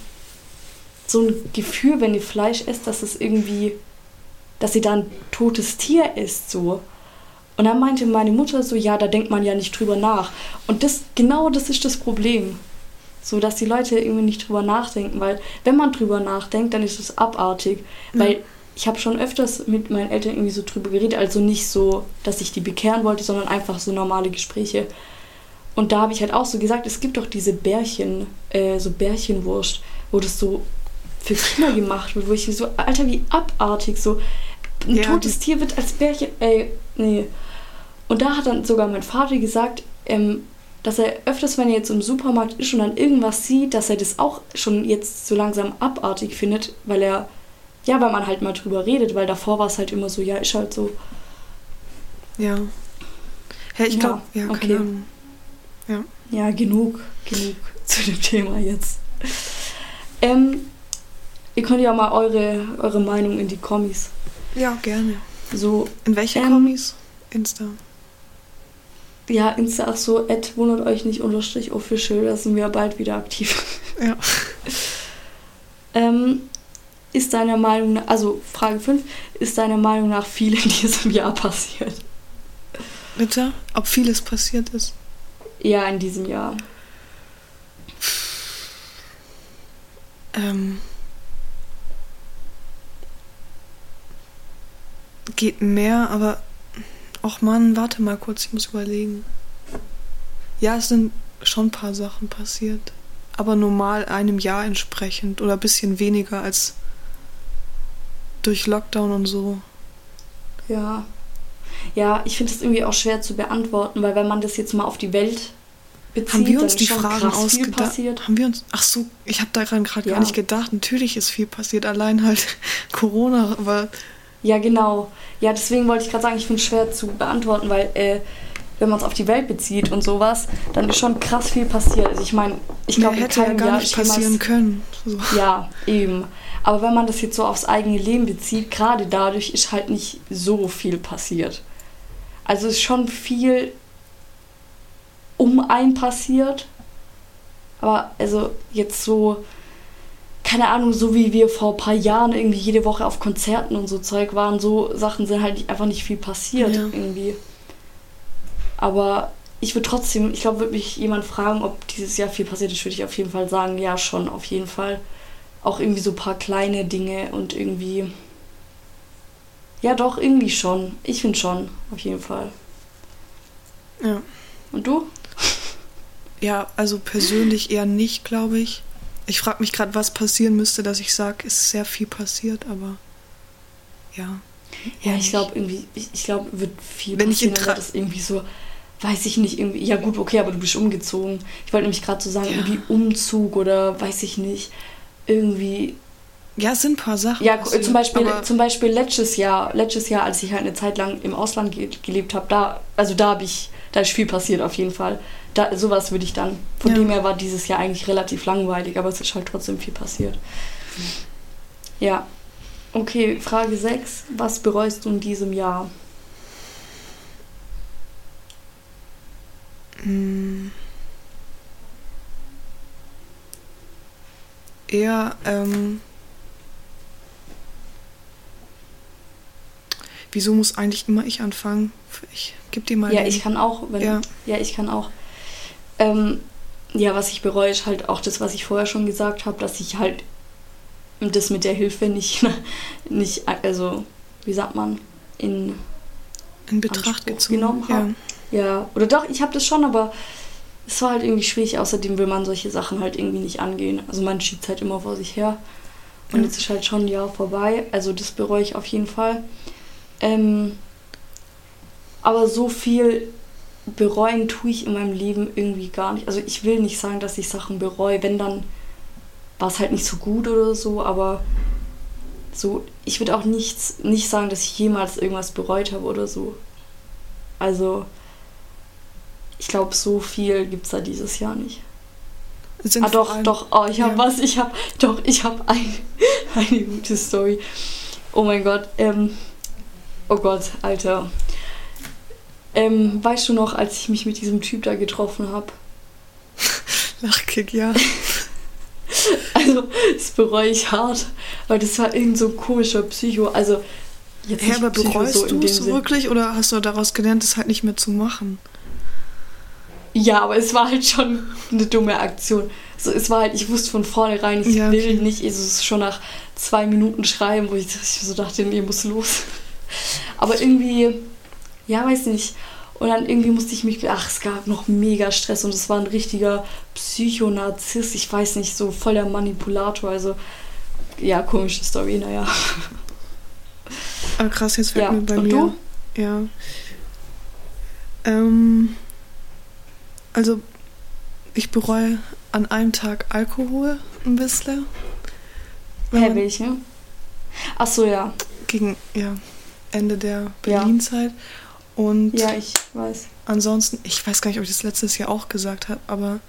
so ein Gefühl, wenn ihr Fleisch esst, dass es irgendwie, dass ihr da ein totes Tier isst, so. Und dann meinte meine Mutter so, ja, da denkt man ja nicht drüber nach. Und das, genau das ist das Problem. So, dass die Leute irgendwie nicht drüber nachdenken, weil wenn man drüber nachdenkt, dann ist es abartig. Mhm. Weil ich habe schon öfters mit meinen Eltern irgendwie so drüber geredet, also nicht so, dass ich die bekehren wollte, sondern einfach so normale Gespräche. Und da habe ich halt auch so gesagt, es gibt doch diese Bärchen, äh, so Bärchenwurst, wo das so für Kinder gemacht wird, wo ich so, Alter, wie abartig, so ein ja, totes Tier wird als Bärchen, ey, nee. Und da hat dann sogar mein Vater gesagt, ähm, dass er öfters, wenn er jetzt im Supermarkt ist und dann irgendwas sieht, dass er das auch schon jetzt so langsam abartig findet, weil er, ja, weil man halt mal drüber redet, weil davor war es halt immer so, ja, ist halt so. Ja. Ja, ich glaube, ja, ja okay. Ja. ja, genug, genug [LAUGHS] zu dem Thema jetzt. Ähm, ihr könnt ja mal eure, eure Meinung in die Kommis. Ja, gerne. So, in welche ähm, Kommis? Insta. Ja, Insta, ach so, Ed, wundert euch nicht, unterstrich official, da sind wir bald wieder aktiv. [LAUGHS] Ja. [LAUGHS] ähm, ist deiner Meinung nach, also Frage 5, ist deiner Meinung nach viel in diesem Jahr passiert? Bitte? Ob vieles passiert ist? Ja, in diesem Jahr. Ähm. Geht mehr, aber Och Mann, warte mal kurz, ich muss überlegen. Ja, es sind schon ein paar Sachen passiert. Aber normal einem Jahr entsprechend oder ein bisschen weniger als durch Lockdown und so. Ja. Ja, ich finde es irgendwie auch schwer zu beantworten, weil wenn man das jetzt mal auf die Welt bezieht, haben wir uns die Fragen ausgedacht? Haben wir uns? Ach so, ich habe daran gerade ja. gar nicht gedacht. Natürlich ist viel passiert, allein halt [LAUGHS] Corona, aber ja, genau. Ja, deswegen wollte ich gerade sagen, ich finde es schwer zu beantworten, weil äh, wenn man es auf die Welt bezieht und sowas, dann ist schon krass viel passiert. Also ich meine, ich glaube, hätte ja gar Jahr nicht passieren können. So. Ja, eben. Aber wenn man das jetzt so aufs eigene Leben bezieht, gerade dadurch ist halt nicht so viel passiert. Also es ist schon viel um einen passiert. Aber also jetzt so keine Ahnung, so wie wir vor ein paar Jahren irgendwie jede Woche auf Konzerten und so Zeug waren, so Sachen sind halt einfach nicht viel passiert ja. irgendwie. Aber ich würde trotzdem, ich glaube, würde mich jemand fragen, ob dieses Jahr viel passiert ist, würde ich auf jeden Fall sagen, ja, schon, auf jeden Fall. Auch irgendwie so ein paar kleine Dinge und irgendwie. Ja, doch, irgendwie schon. Ich finde schon, auf jeden Fall. Ja. Und du? Ja, also persönlich eher nicht, glaube ich. Ich frage mich gerade, was passieren müsste, dass ich sage, es ist sehr viel passiert, aber ja. Ja, ich glaube irgendwie, ich, ich glaube, wird viel Wenn passieren, ich das irgendwie so, weiß ich nicht, irgendwie, ja gut, okay, aber du bist umgezogen. Ich wollte nämlich gerade so sagen, ja. irgendwie Umzug oder weiß ich nicht, irgendwie. Ja, es sind ein paar Sachen. Ja, zum Beispiel, zum Beispiel letztes Jahr, letztes Jahr, als ich halt eine Zeit lang im Ausland ge gelebt habe, da, also da habe ich, da ist viel passiert auf jeden Fall da, sowas würde ich dann. Von ja. dem her war dieses Jahr eigentlich relativ langweilig, aber es ist halt trotzdem viel passiert. Ja. Okay, Frage 6. Was bereust du in diesem Jahr? Hm. Eher, ähm, Wieso muss eigentlich immer ich anfangen? Ich gebe dir mal. Ja, den. ich kann auch. Wenn, ja. ja, ich kann auch. Ähm, ja, was ich bereue, ist halt auch das, was ich vorher schon gesagt habe, dass ich halt das mit der Hilfe nicht, [LAUGHS] nicht also, wie sagt man, in, in Betracht genommen habe. Ja. ja, oder doch, ich habe das schon, aber es war halt irgendwie schwierig. Außerdem will man solche Sachen halt irgendwie nicht angehen. Also man schiebt halt immer vor sich her. Und ja. jetzt ist halt schon ein Jahr vorbei. Also das bereue ich auf jeden Fall. Ähm, aber so viel bereuen tue ich in meinem Leben irgendwie gar nicht. Also ich will nicht sagen, dass ich Sachen bereue. Wenn dann war es halt nicht so gut oder so, aber so, ich würde auch nichts, nicht sagen, dass ich jemals irgendwas bereut habe oder so. Also, ich glaube, so viel gibt es da dieses Jahr nicht. Sind ah, doch, doch, oh, ich habe ja. was, ich habe, doch, ich habe ein, [LAUGHS] eine gute Story. Oh mein Gott, ähm, oh Gott, Alter. Ähm, weißt du noch, als ich mich mit diesem Typ da getroffen habe? Lachkick, [LAUGHS] ja. [LAUGHS] Also, das bereue ich hart, weil das war irgend so ein komischer Psycho. Also, jetzt ja, aber bereust so du es wirklich oder hast du daraus gelernt, es halt nicht mehr zu machen? Ja, aber es war halt schon eine dumme Aktion. So, es war halt, ich wusste von vornherein, ich ja, okay. will nicht, es ist schon nach zwei Minuten schreiben, wo ich, ich so dachte, nee, muss los. Aber irgendwie, ja, weiß nicht. Und dann irgendwie musste ich mich, ach, es gab noch mega Stress und es war ein richtiger Psychonarzist, ich weiß nicht, so voll der Manipulator, also ja, komische Story, naja. Ah, krass, jetzt fällt ja. mir bei und mir. Du? Ja. Ähm, also, ich bereue an einem Tag Alkohol ein bisschen. Hä, welche? Ach so, ja. Gegen, ja, Ende der Berlin-Zeit. Ja. Und ja, ich weiß. Ansonsten, ich weiß gar nicht, ob ich das letztes Jahr auch gesagt habe, aber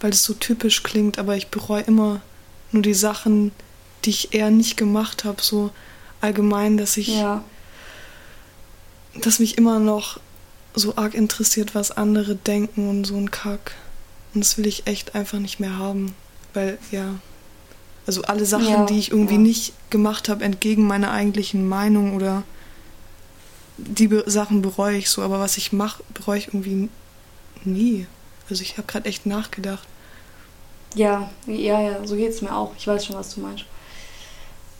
weil es so typisch klingt, aber ich bereue immer nur die Sachen, die ich eher nicht gemacht habe, so allgemein, dass ich, ja. dass mich immer noch so arg interessiert, was andere denken und so ein Kack. Und das will ich echt einfach nicht mehr haben, weil ja, also alle Sachen, ja, die ich irgendwie ja. nicht gemacht habe, entgegen meiner eigentlichen Meinung oder die Be Sachen bereue ich so, aber was ich mache, bereue ich irgendwie nie. Also ich habe gerade echt nachgedacht. Ja, ja, ja, so geht es mir auch. Ich weiß schon, was du meinst.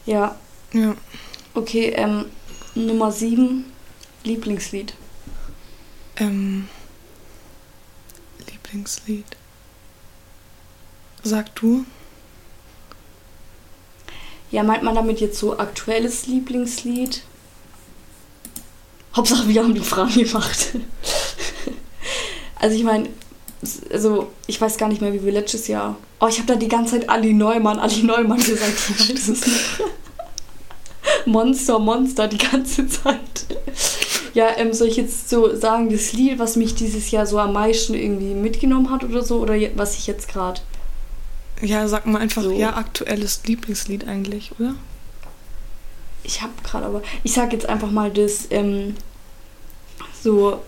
Ja. Ja. Okay, ähm, Nummer 7, Lieblingslied. Ähm, Lieblingslied. Sag du. Ja, meint man damit jetzt so aktuelles Lieblingslied? Hauptsache, wir haben die Frage gemacht. also ich meine, also ich weiß gar nicht mehr, wie wir letztes Jahr. Oh, ich habe da die ganze Zeit Ali Neumann, Ali Neumann gesagt. [LAUGHS] Monster, Monster die ganze Zeit. Ja, ähm, soll ich jetzt so sagen, das Lied, was mich dieses Jahr so am meisten irgendwie mitgenommen hat oder so, oder was ich jetzt gerade? Ja, sag mal einfach, so. ja, aktuelles Lieblingslied eigentlich, oder? Ich habe gerade aber, ich sag jetzt einfach mal das, ähm, so,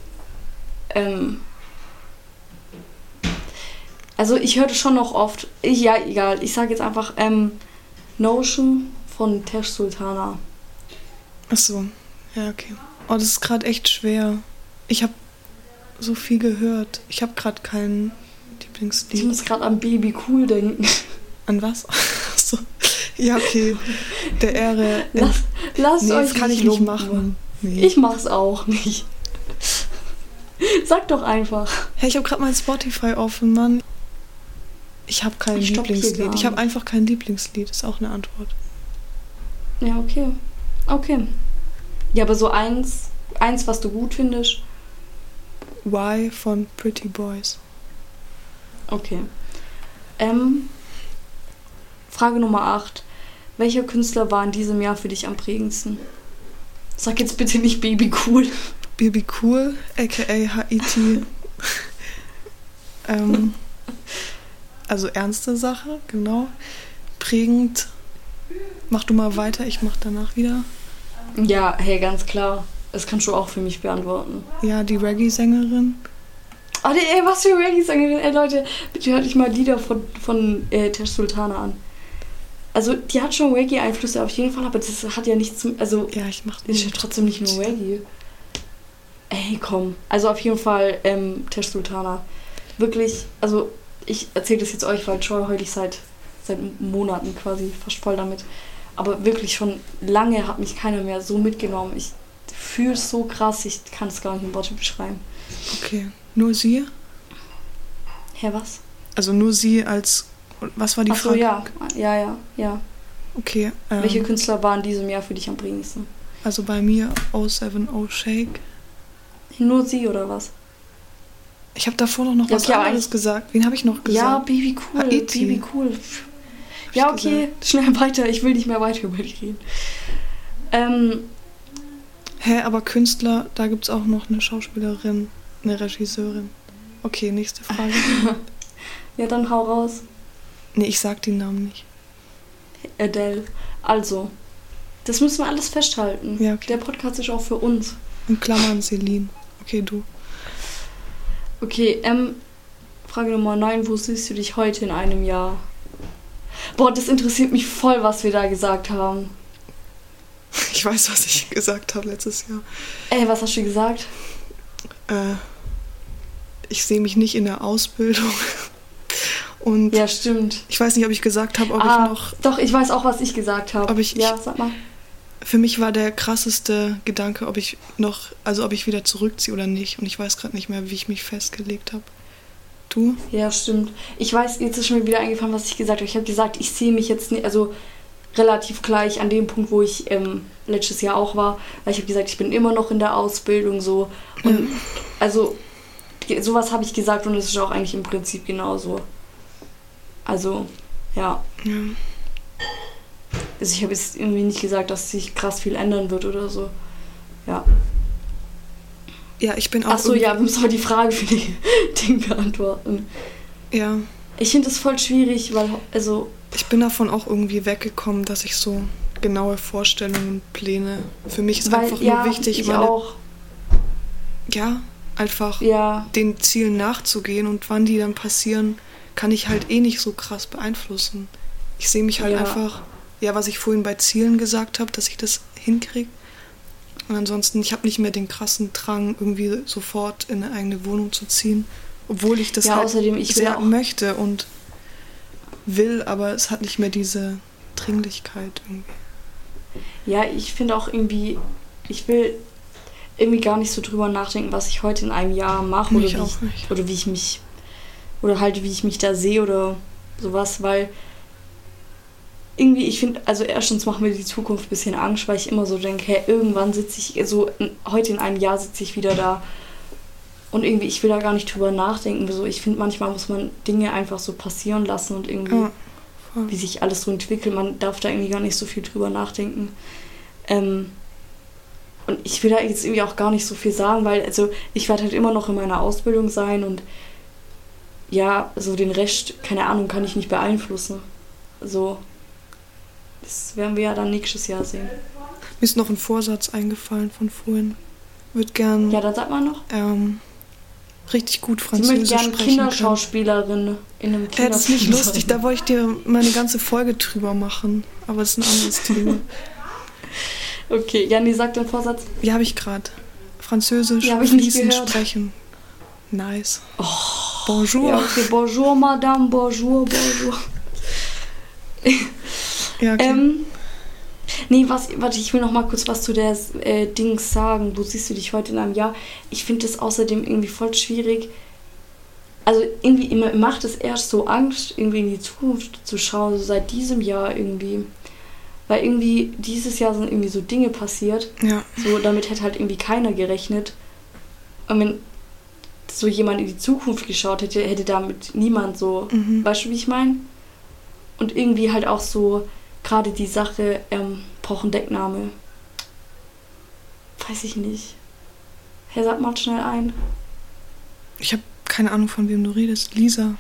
ähm, also ich hörte schon noch oft, ich, ja, egal, ich sag jetzt einfach, ähm, Notion von Tesh Sultana. Ach so, ja, okay. Oh, das ist gerade echt schwer. Ich habe so viel gehört. Ich habe gerade keinen Lieblingslied. Ich muss gerade an Baby Cool denken. An was? [LAUGHS] so. Ja, okay. Der Ehre. [LAUGHS] Lass, lasst nee, euch das kann ich nicht machen. Nee. Ich mach's auch nicht. [LAUGHS] Sag doch einfach. Hey, ich habe gerade mein Spotify offen, Mann. Ich habe kein ich Lieblingslied. Ich habe einfach kein Lieblingslied. Ist auch eine Antwort. Ja, okay. Okay. Ja, aber so eins, eins, was du gut findest. Why von Pretty Boys. Okay. Ähm, Frage Nummer 8. Welcher Künstler war in diesem Jahr für dich am prägendsten? Sag jetzt bitte nicht Baby Cool. Baby Cool, aka HIT. [LAUGHS] ähm, also ernste Sache, genau. Prägend. Mach du mal weiter, ich mach danach wieder. Ja, hey, ganz klar. Das kannst du auch für mich beantworten. Ja, die Reggae-Sängerin. Oh, ey, was für Reggae-Sängerin. Ey, Leute, bitte hört euch mal Lieder von, von äh, Tesh Sultana an. Also die hat schon Reggae-Einflüsse auf jeden Fall, aber das hat ja nichts. Also ja, ich mach ist ja trotzdem nicht nur Reggae. Ey, komm. Also auf jeden Fall ähm, Tesh Sultana. Wirklich, also ich erzähle das jetzt euch, weil Troy heul ich seit, seit Monaten quasi fast voll damit. Aber wirklich schon lange hat mich keiner mehr so mitgenommen. Ich fühle es so krass, ich kann es gar nicht in Worte beschreiben. Okay, nur sie? Hä, was? Also nur sie als was war die Ach so, Frage? ja, ja, ja, ja. Okay. Ähm, Welche Künstler waren in diesem Jahr für dich am prägendsten? Also bei mir 070 Shake. Nur sie oder was? Ich habe davor noch, noch ja, was okay, anderes gesagt. Wen habe ich noch gesagt? Ja, Baby Cool. Haiti. Baby Cool. Ja, okay, gesagt. schnell weiter. Ich will nicht mehr weiter über dich reden. Ähm, Hä, aber Künstler, da gibt es auch noch eine Schauspielerin, eine Regisseurin. Okay, nächste Frage. [LAUGHS] ja, dann hau raus. Nee, ich sag den Namen nicht. Adele. Also, das müssen wir alles festhalten. Ja, okay. Der Podcast ist auch für uns. In Klammern Celine. Okay, du. Okay, ähm, Frage Nummer 9. Wo siehst du dich heute in einem Jahr? Boah, das interessiert mich voll, was wir da gesagt haben. Ich weiß, was ich gesagt habe letztes Jahr. Ey, was hast du gesagt? Äh, ich sehe mich nicht in der Ausbildung. Und ja, stimmt. Ich weiß nicht, ob ich gesagt habe, ob ah, ich noch. Doch, ich weiß auch, was ich gesagt habe. Ob ich, ja, sag mal. Für mich war der krasseste Gedanke, ob ich noch, also ob ich wieder zurückziehe oder nicht. Und ich weiß gerade nicht mehr, wie ich mich festgelegt habe. Du? Ja, stimmt. Ich weiß, jetzt ist schon mir wieder eingefallen, was ich gesagt habe. Ich habe gesagt, ich sehe mich jetzt nicht, also relativ gleich an dem Punkt, wo ich ähm, letztes Jahr auch war. Weil ich habe gesagt, ich bin immer noch in der Ausbildung so. Und ja. [LAUGHS] also sowas habe ich gesagt und es ist auch eigentlich im Prinzip genauso. Also, ja. ja. Also ich habe jetzt irgendwie nicht gesagt, dass sich krass viel ändern wird oder so. Ja. Ja, ich bin auch. Achso, ja, wir müssen aber die Frage für die [LAUGHS] Ding beantworten. Ja. Ich finde es voll schwierig, weil, also. Ich bin davon auch irgendwie weggekommen, dass ich so genaue Vorstellungen, Pläne. Für mich ist weil, einfach ja, nur wichtig, ich meine, auch. Ja, einfach ja. den Zielen nachzugehen und wann die dann passieren, kann ich halt eh nicht so krass beeinflussen. Ich sehe mich halt ja. einfach, ja, was ich vorhin bei Zielen gesagt habe, dass ich das hinkriege. Und ansonsten, ich habe nicht mehr den krassen Drang, irgendwie sofort in eine eigene Wohnung zu ziehen, obwohl ich das ja, halt außerdem, ich sehr möchte und will, aber es hat nicht mehr diese Dringlichkeit irgendwie. Ja, ich finde auch irgendwie, ich will irgendwie gar nicht so drüber nachdenken, was ich heute in einem Jahr mache oder, oder wie ich mich oder halt wie ich mich da sehe oder sowas, weil irgendwie, ich finde, also erstens macht mir die Zukunft ein bisschen Angst, weil ich immer so denke, hey, irgendwann sitze ich, so heute in einem Jahr sitze ich wieder da und irgendwie, ich will da gar nicht drüber nachdenken. So, ich finde, manchmal muss man Dinge einfach so passieren lassen und irgendwie, ja, wie sich alles so entwickelt, man darf da irgendwie gar nicht so viel drüber nachdenken. Ähm, und ich will da jetzt irgendwie auch gar nicht so viel sagen, weil also ich werde halt immer noch in meiner Ausbildung sein und ja, so den Rest, keine Ahnung, kann ich nicht beeinflussen. So, das werden wir ja dann nächstes Jahr sehen. Mir ist noch ein Vorsatz eingefallen von vorhin. Wird gern. Ja, dann sag mal noch. Ähm, richtig gut Französisch ich möchte gerne Kinderschauspielerin in einem Kinderfilm. Ja, das ist nicht lustig, da wollte ich dir meine ganze Folge drüber machen. Aber es ist ein anderes Thema. [LAUGHS] Okay, Janni, sag den Vorsatz. Ja, habe ich gerade. Französisch ja, fließend sprechen. Nice. Oh. Bonjour. Ja, okay. Bonjour, Madame. Bonjour, bonjour. ja, okay. Ähm, nee, was, warte, ich will noch mal kurz was zu der äh, Dings sagen. Wo siehst du dich heute in einem Jahr? Ich finde das außerdem irgendwie voll schwierig. Also irgendwie immer macht es erst so Angst, irgendwie in die Zukunft zu schauen, so seit diesem Jahr irgendwie. Weil irgendwie dieses Jahr sind irgendwie so Dinge passiert. Ja. So, damit hätte halt irgendwie keiner gerechnet. Und wenn so jemand in die Zukunft geschaut hätte, hätte damit niemand so, mhm. weißt du, wie ich meine? Und irgendwie halt auch so, gerade die Sache, ähm, brauchen Deckname. Weiß ich nicht. Herr, sag mal schnell ein. Ich habe keine Ahnung, von wem du redest. Lisa.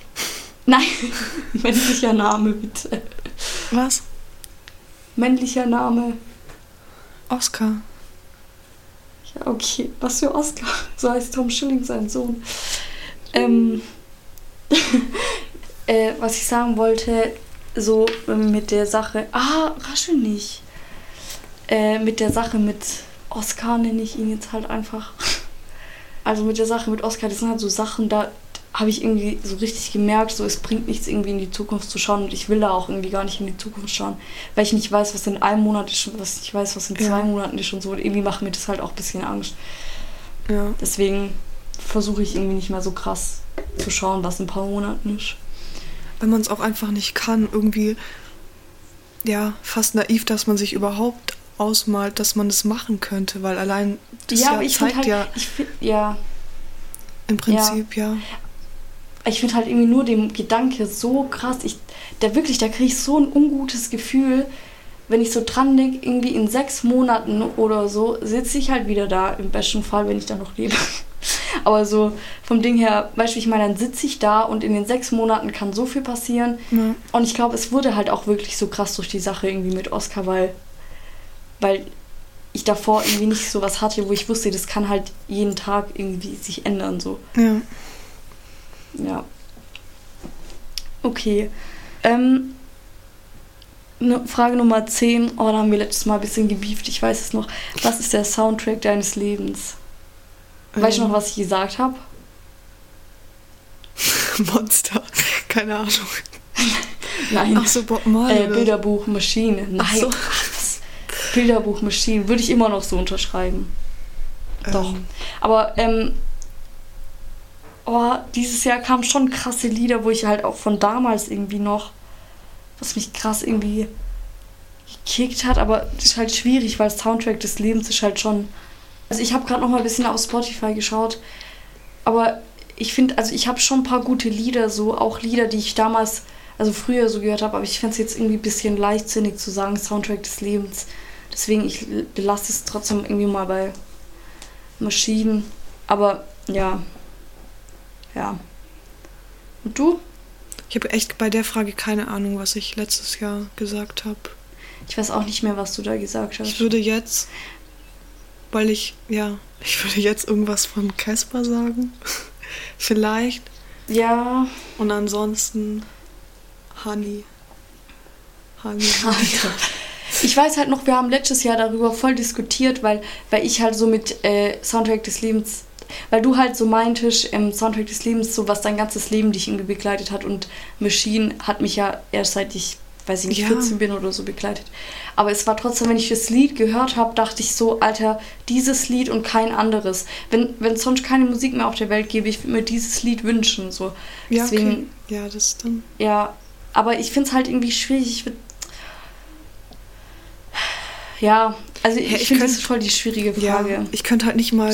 [LAUGHS] Nein, [LAUGHS] männlicher Name, bitte. Was? Männlicher Name. Oscar. Ja, okay. Was für Oscar? [LAUGHS] So heißt Tom Schilling sein Sohn. Ähm, [LAUGHS] äh, was ich sagen wollte, so mit der Sache. Ah, raschel nicht. Äh, mit der Sache mit Oscar nenne ich ihn jetzt halt einfach. [LAUGHS] Also mit der Sache mit Oscar, das sind halt so Sachen, da habe ich irgendwie so richtig gemerkt, so es bringt nichts irgendwie in die Zukunft zu schauen und ich will da auch irgendwie gar nicht in die Zukunft schauen, weil ich nicht weiß, was in einem Monat ist und was ich weiß, was in zwei ja. Monaten ist und so. Und irgendwie macht mir das halt auch ein bisschen Angst. Ja. Deswegen versuche ich irgendwie nicht mehr so krass zu schauen, was in ein paar Monaten ist. Wenn man es auch einfach nicht kann, irgendwie ja, fast naiv, dass man sich überhaupt ausmalt, dass man das machen könnte, weil allein das ja, ja ich zeigt halt, ja. Ich find, ja. Im Prinzip, ja. ja ich finde halt irgendwie nur den Gedanke so krass. Ich, der wirklich, da kriege ich so ein ungutes Gefühl, wenn ich so dran denke, irgendwie in sechs Monaten oder so sitze ich halt wieder da, im besten Fall, wenn ich da noch lebe. [LAUGHS] Aber so vom Ding her, weißt du, ich meine, dann sitze ich da und in den sechs Monaten kann so viel passieren. Ja. Und ich glaube, es wurde halt auch wirklich so krass durch die Sache irgendwie mit Oscar, weil, weil ich davor irgendwie nicht so was hatte, wo ich wusste, das kann halt jeden Tag irgendwie sich ändern. So. Ja. Ja. Okay. Ähm, ne, Frage Nummer 10. Oh, da haben wir letztes Mal ein bisschen gebieft. Ich weiß es noch. Was ist der Soundtrack deines Lebens? Ähm. Weißt du noch, was ich gesagt habe? [LAUGHS] Monster. Keine Ahnung. [LAUGHS] Nein. Ach so, Bob Marley. Äh, Bilderbuch Maschine. Nein. Ach so. Bilderbuch Maschine. Würde ich immer noch so unterschreiben. Ähm. Doch. Aber, ähm, oh, dieses Jahr kamen schon krasse Lieder, wo ich halt auch von damals irgendwie noch, was mich krass irgendwie gekickt hat, aber das ist halt schwierig, weil Soundtrack des Lebens ist halt schon. Also ich habe gerade noch mal ein bisschen auf Spotify geschaut, aber ich finde, also ich habe schon ein paar gute Lieder, so auch Lieder, die ich damals, also früher so gehört habe, aber ich fände es jetzt irgendwie ein bisschen leichtsinnig zu sagen, Soundtrack des Lebens. Deswegen, ich lasse es trotzdem irgendwie mal bei Maschinen. Aber ja. Ja. Und du? Ich habe echt bei der Frage keine Ahnung, was ich letztes Jahr gesagt habe. Ich weiß auch nicht mehr, was du da gesagt hast. Ich würde jetzt, weil ich, ja, ich würde jetzt irgendwas von Casper sagen. [LAUGHS] Vielleicht. Ja. Und ansonsten Honey. Honey. [LAUGHS] Ich weiß halt noch, wir haben letztes Jahr darüber voll diskutiert, weil, weil ich halt so mit äh, Soundtrack des Lebens, weil du halt so meintest, im Soundtrack des Lebens, so was dein ganzes Leben dich irgendwie begleitet hat und Machine hat mich ja erst seit ich, weiß ich nicht, ja. 14 bin oder so begleitet. Aber es war trotzdem, wenn ich das Lied gehört habe, dachte ich so, Alter, dieses Lied und kein anderes. Wenn es sonst keine Musik mehr auf der Welt gäbe, ich würde mir dieses Lied wünschen. So. Ja, Deswegen, okay. Ja, das dann. Ja, aber ich finde es halt irgendwie schwierig. Ich würde ja, also ich, ja, ich finde das voll die schwierige Frage. Ja, ich könnte halt nicht mal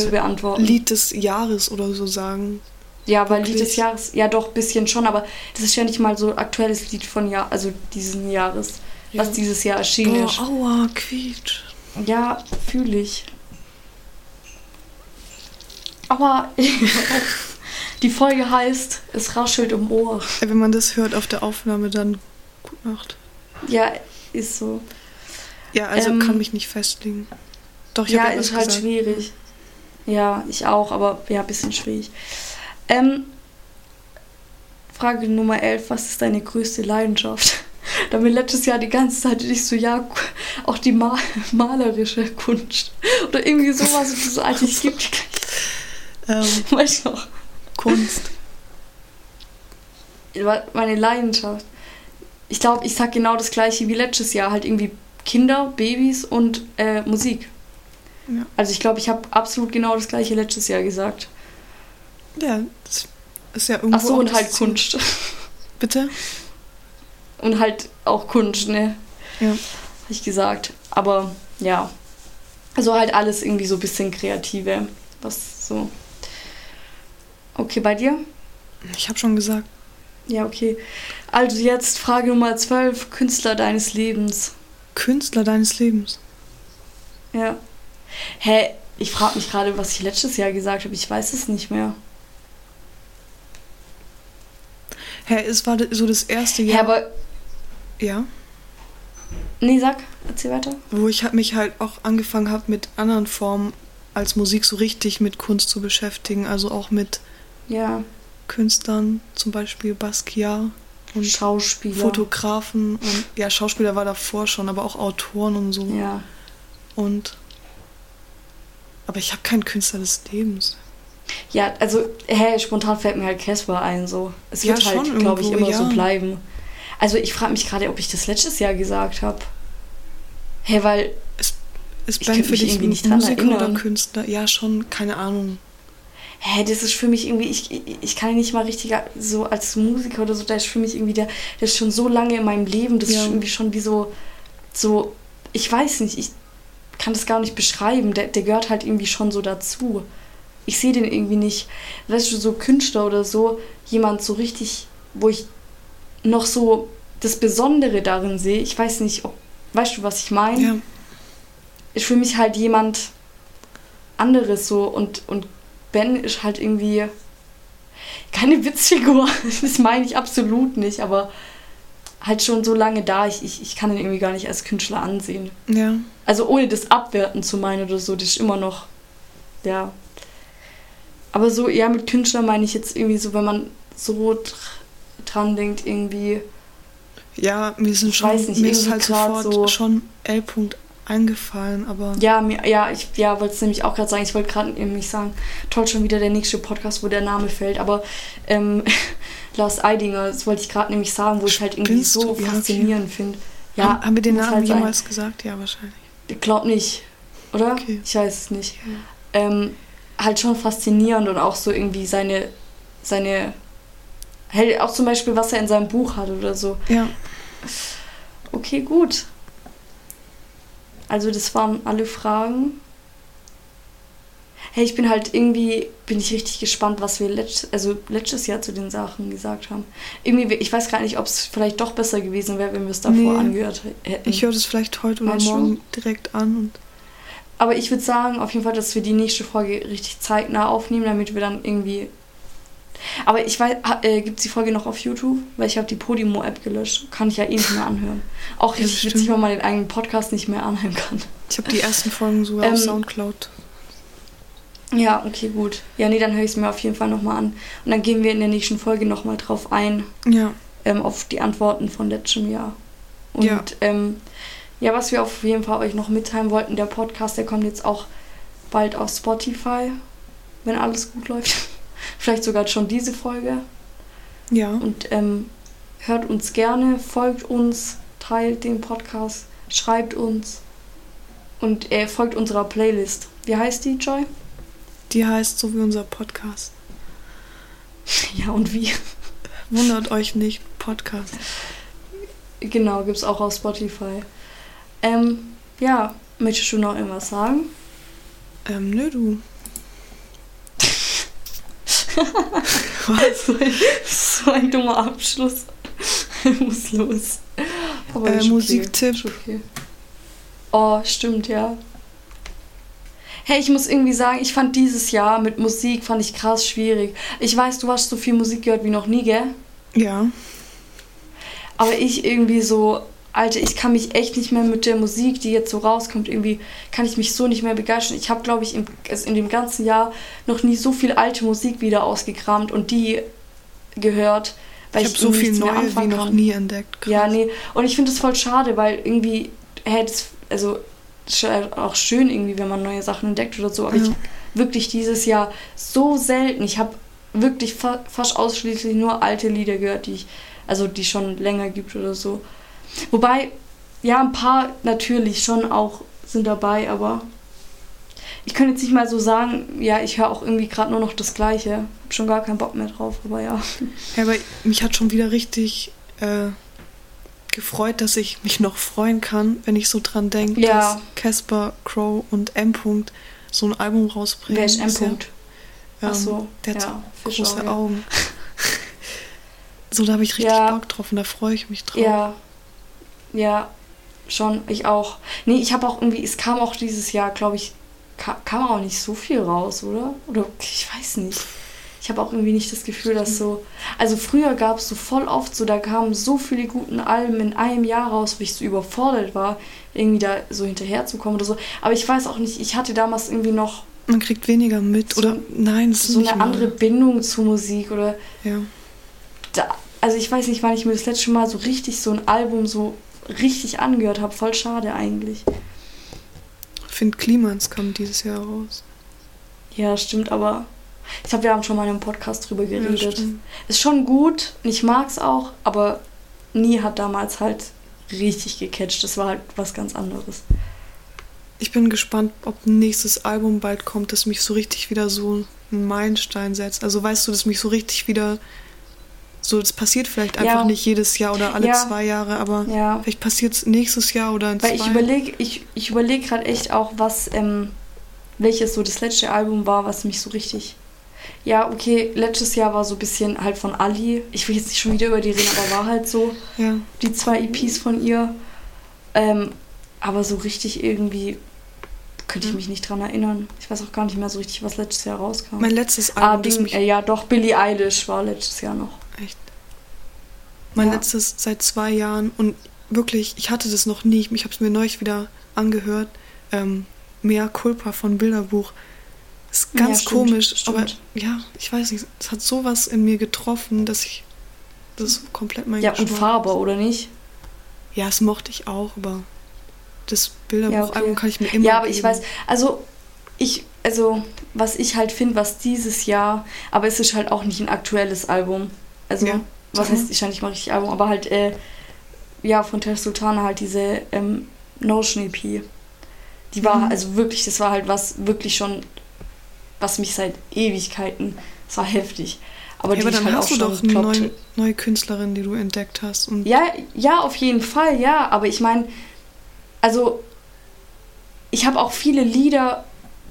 Lied des Jahres oder so sagen. Ja, weil Lied des Jahres, ja doch, ein bisschen schon, aber das ist ja nicht mal so aktuelles Lied von Jahr, also diesen Jahres, ja. was dieses Jahr erschienen ist. Aua, quietsch. Ja, fühle ich. Aber [LAUGHS] die Folge heißt, es raschelt im Ohr. Wenn man das hört auf der Aufnahme, dann gut Nacht. Ja, ist so. Ja, also ähm, kann mich nicht festlegen. Doch, ich ja, ja ist halt gesagt. schwierig. Ja, ich auch, aber ja, ein bisschen schwierig. Ähm, Frage Nummer 11, was ist deine größte Leidenschaft? [LAUGHS] Da wir letztes Jahr die ganze Zeit nicht so, ja, auch die mal [LAUGHS] malerische Kunst. Oder irgendwie sowas, und so, Alter, ich gebe die ähm, Weißt du noch? Kunst. Meine Leidenschaft. Ich glaube, ich sag genau das gleiche wie letztes Jahr, halt irgendwie Kinder, Babys und äh, Musik. Ja. Also ich glaube, ich habe absolut genau das gleiche letztes Jahr gesagt. Ja, das ist ja irgendwo. Ach so, und halt Kunst. Bitte? Und halt auch Kunst, ne? Ja. Habe ich gesagt. Aber ja. Also halt alles irgendwie so ein bisschen kreative. Was so. Okay, bei dir? Ich habe schon gesagt. Ja, okay. Also jetzt Frage Nummer 12. Künstler deines Lebens. Künstler deines Lebens. Ja. Hä, hey, ich frage mich gerade, was ich letztes Jahr gesagt habe. Ich weiß es nicht mehr. Hä, hey, es war so das erste Jahr. Hä, aber. Ja. Nee, sag, erzähl weiter. Wo ich mich halt auch angefangen habe, mit anderen Formen als Musik so richtig mit Kunst zu beschäftigen. Also auch mit ja. Künstlern, zum Beispiel Basquiat und Schauspieler. Fotografen und ja, Schauspieler war davor schon, aber auch Autoren und so. Ja. Und aber ich habe keinen Künstler des Lebens. Ja, also, hey, spontan fällt mir halt Casper ein, so. Es wird ja, halt, glaube ich, immer ja. so bleiben. Also, ich frage mich gerade, ob ich das letztes Jahr gesagt habe. Hä, hey, weil. Es, ist Ben für dich irgendwie nicht Musiker oder Künstler? Ja, schon, keine Ahnung hä, das ist für mich irgendwie, ich, ich kann nicht mal richtig so als Musiker oder so, der ist für mich irgendwie, der, der ist schon so lange in meinem Leben, das ja. ist irgendwie schon wie so, so, ich weiß nicht, ich kann das gar nicht beschreiben, der, der gehört halt irgendwie schon so dazu. Ich sehe den irgendwie nicht, weißt du, so Künstler oder so, jemand so richtig, wo ich noch so das Besondere darin sehe, ich weiß nicht, ob, weißt du, was ich meine? Ja. Ist für mich halt jemand anderes so und, und Ben ist halt irgendwie keine Witzfigur. [LAUGHS] Das meine ich absolut nicht, aber halt schon so lange da. Ich, ich, ich kann ihn irgendwie gar nicht als Künstler ansehen. Ja. Also ohne das abwerten zu meinen oder so, das ist immer noch, ja. Aber so, ja, mit Künstler meine ich jetzt irgendwie so, wenn man so dran denkt, irgendwie. Ja, mir sind schon, nicht, mir ist halt sofort so schon L. eingefallen, aber. Ja, mir, ja, ich ja, wollte es nämlich auch gerade sagen. Ich wollte gerade nämlich sagen, toll schon wieder der nächste Podcast, wo der Name fällt, aber ähm, [LAUGHS] Lars Eidinger, das wollte ich gerade nämlich sagen, wo ich halt irgendwie so du? faszinierend finde. Ja, haben, haben wir den Namen halt jemals sein. gesagt? Ja, wahrscheinlich. Ich glaube nicht, oder? Okay. Ich weiß es nicht. Ja. Ähm, halt schon faszinierend und auch so irgendwie seine, seine, halt auch zum Beispiel, was er in seinem Buch hat oder so. Ja. Okay, gut. Also das waren alle Fragen. Hey, ich bin halt irgendwie, bin ich richtig gespannt, was wir letzt, also letztes Jahr zu den Sachen gesagt haben. Irgendwie, ich weiß gar nicht, ob es vielleicht doch besser gewesen wäre, wenn wir es davor nee, angehört hätten. Ich höre das vielleicht heute oder morgen direkt an. Aber ich würde sagen, auf jeden Fall, dass wir die nächste Folge richtig zeitnah aufnehmen, damit wir dann irgendwie aber ich weiß, äh, gibt es die Folge noch auf YouTube? Weil ich habe die Podimo-App gelöscht. Kann ich ja eh nicht mehr anhören. Auch richtig witzig, wenn man den eigenen Podcast nicht mehr anhören kann. Ich habe die ersten Folgen sogar ähm, auf Soundcloud. Ja, okay, gut. Ja, nee, dann höre ich es mir auf jeden Fall nochmal an. Und dann gehen wir in der nächsten Folge nochmal drauf ein. Ja. Ähm, auf die Antworten von letztem Jahr. Und ja. Ähm, ja, was wir auf jeden Fall euch noch mitteilen wollten, der Podcast, der kommt jetzt auch bald auf Spotify, wenn alles gut läuft. Vielleicht sogar schon diese Folge. Ja. Und ähm, hört uns gerne, folgt uns, teilt den Podcast, schreibt uns und äh, folgt unserer Playlist. Wie heißt die, Joy? Die heißt so wie unser Podcast. [LAUGHS] Ja, und wie? Wundert euch nicht, Podcast. Genau, gibt's auch auf Spotify. Ähm, ja, möchtest du noch irgendwas sagen? Ähm, nö, du. [LAUGHS] Was? so ein dummer Abschluss. [LAUGHS] muss los. Aber äh, Musiktipp. Okay. Oh, stimmt, ja. Hey, ich muss irgendwie sagen, ich fand dieses Jahr mit Musik fand ich krass schwierig. Ich weiß, du hast so viel Musik gehört wie noch nie, gell? Ja. Aber ich irgendwie so, Alter, ich kann mich echt nicht mehr mit der Musik, die jetzt so rauskommt, irgendwie kann ich mich so nicht mehr begeistern. Ich habe, glaube ich, in, in dem ganzen Jahr noch nie so viel alte Musik wieder ausgekramt und die gehört. Weil ich habe so viel neue wie noch nie entdeckt. Krass. Ja, nee. Und ich finde es voll schade, weil irgendwie hätte es, also auch schön irgendwie, wenn man neue Sachen entdeckt oder so. Aber ja. ich wirklich dieses Jahr so selten. Ich habe wirklich fa fast ausschließlich nur alte Lieder gehört, die ich, also die schon länger gibt oder so. Wobei, ja, ein paar natürlich schon auch sind dabei, aber ich könnte jetzt nicht mal so sagen, ja, ich höre auch irgendwie gerade nur noch das Gleiche. Hab schon gar keinen Bock mehr drauf, aber ja. Ja, aber mich hat schon wieder richtig äh, gefreut, dass ich mich noch freuen kann, wenn ich so dran denke, ja. dass Casper, Crow und M. -Punkt so ein Album rausbringen. Wer ist M. -Punkt? Ja, Ach so, der hat ja, so große Augen. [LAUGHS] so, da habe ich richtig. Bock drauf und da freue ich mich drauf. Ja, ja, schon, ich auch. Nee, ich habe auch irgendwie, es kam auch dieses Jahr, glaube ich, kam, kam auch nicht so viel raus, oder? Oder ich weiß nicht. Ich habe auch irgendwie nicht das Gefühl, dass so. Also früher gab es so voll oft so, da kamen so viele guten Alben in einem Jahr raus, wo ich so überfordert war, irgendwie da so hinterherzukommen oder so. Aber ich weiß auch nicht, ich hatte damals irgendwie noch. Man kriegt weniger mit so, oder nein, so eine mal. andere Bindung zur Musik oder. Ja. Da, also ich weiß nicht, wann ich mir das letzte Mal so richtig so ein Album so richtig angehört habe. Voll schade eigentlich. Ich finde, Klimans kam dieses Jahr raus. Ja, stimmt, aber ich glaube, wir haben schon mal in einem Podcast drüber geredet. Ja, ist schon gut ich mag es auch, aber nie hat damals halt richtig gecatcht. Das war halt was ganz anderes. Ich bin gespannt, ob ein nächstes Album bald kommt, das mich so richtig wieder so einen Meilenstein setzt. Also weißt du, dass mich so richtig wieder so, das passiert vielleicht einfach ja. nicht jedes Jahr oder alle ja. zwei Jahre, aber ja. vielleicht passiert es nächstes Jahr oder in Weil zwei. ich überlege, ich, ich überlege gerade echt auch, was, ähm, welches so das letzte Album war, was mich so richtig. Ja, okay, letztes Jahr war so ein bisschen halt von Ali. Ich will jetzt nicht schon wieder über die reden, aber war halt so. Ja. Die zwei EPs von ihr. Ähm, aber so richtig irgendwie könnte ich mich nicht dran erinnern. Ich weiß auch gar nicht mehr so richtig, was letztes Jahr rauskam. Mein letztes Album. Ah, Ding, äh, ja, doch, Billie Eilish war letztes Jahr noch. Mein ja. letztes seit zwei Jahren und wirklich, ich hatte das noch nie. Ich habe es mir neulich wieder angehört. Ähm, Mea Culpa von Bilderbuch. Ist ganz ja, stimmt, komisch, stimmt. aber ja, ich weiß nicht, es hat sowas in mir getroffen, dass ich das komplett mein Ja, Geschmack und Farbe, oder nicht? Ja, das mochte ich auch, aber das Bilderbuchalbum ja, okay. kann ich mir immer. Ja, aber geben. ich weiß, also ich, also was ich halt finde, was dieses Jahr, aber es ist halt auch nicht ein aktuelles Album. Also, ja. Was heißt, ich nicht mal richtig Album, aber halt, äh, ja, von Ter Sultana halt diese ähm, Notion EP. Die war, mhm. also wirklich, das war halt was, wirklich schon, was mich seit Ewigkeiten, das war heftig. Aber, ja, aber dann halt hast du doch eine neue, neue, Künstlerin, die du entdeckt hast. Und ja, ja, auf jeden Fall, ja. Aber ich meine, also ich habe auch viele Lieder,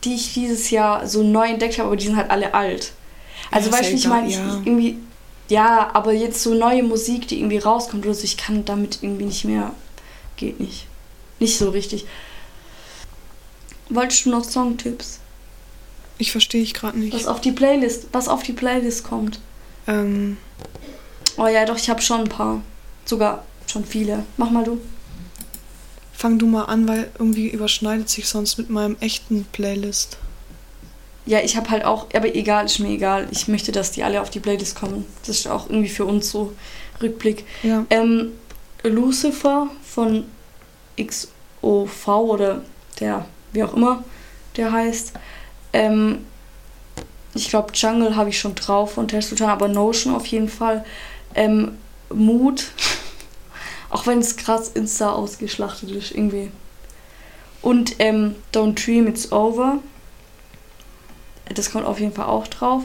die ich dieses Jahr so neu entdeckt habe, aber die sind halt alle alt. Also ja, weißt du, ich meine, ja. irgendwie, ja, aber jetzt so neue Musik, die irgendwie rauskommt oder so, ich kann damit irgendwie nicht mehr, geht nicht. Nicht so richtig. Wolltest du noch Songtipps? Ich verstehe ich gerade nicht. Was auf die Playlist, was auf die Playlist kommt. Ähm. Oh ja, doch, ich habe schon ein paar. Sogar schon viele. Mach mal du. Fang du mal an, weil irgendwie überschneidet sich sonst mit meinem echten Playlist. Ja, ich habe halt auch, aber egal, ist mir egal. Ich möchte, dass die alle auf die Playlist kommen. Das ist auch irgendwie für uns so Rückblick. Ja. Ähm, Lucifer von XOV oder der, wie auch immer der heißt. Ähm, ich glaube, Jungle habe ich schon drauf und Sultan, aber Notion auf jeden Fall. Ähm, Mood [LAUGHS] auch wenn es krass Insta ausgeschlachtet ist, irgendwie. Und ähm, Don't Dream It's Over. Das kommt auf jeden Fall auch drauf.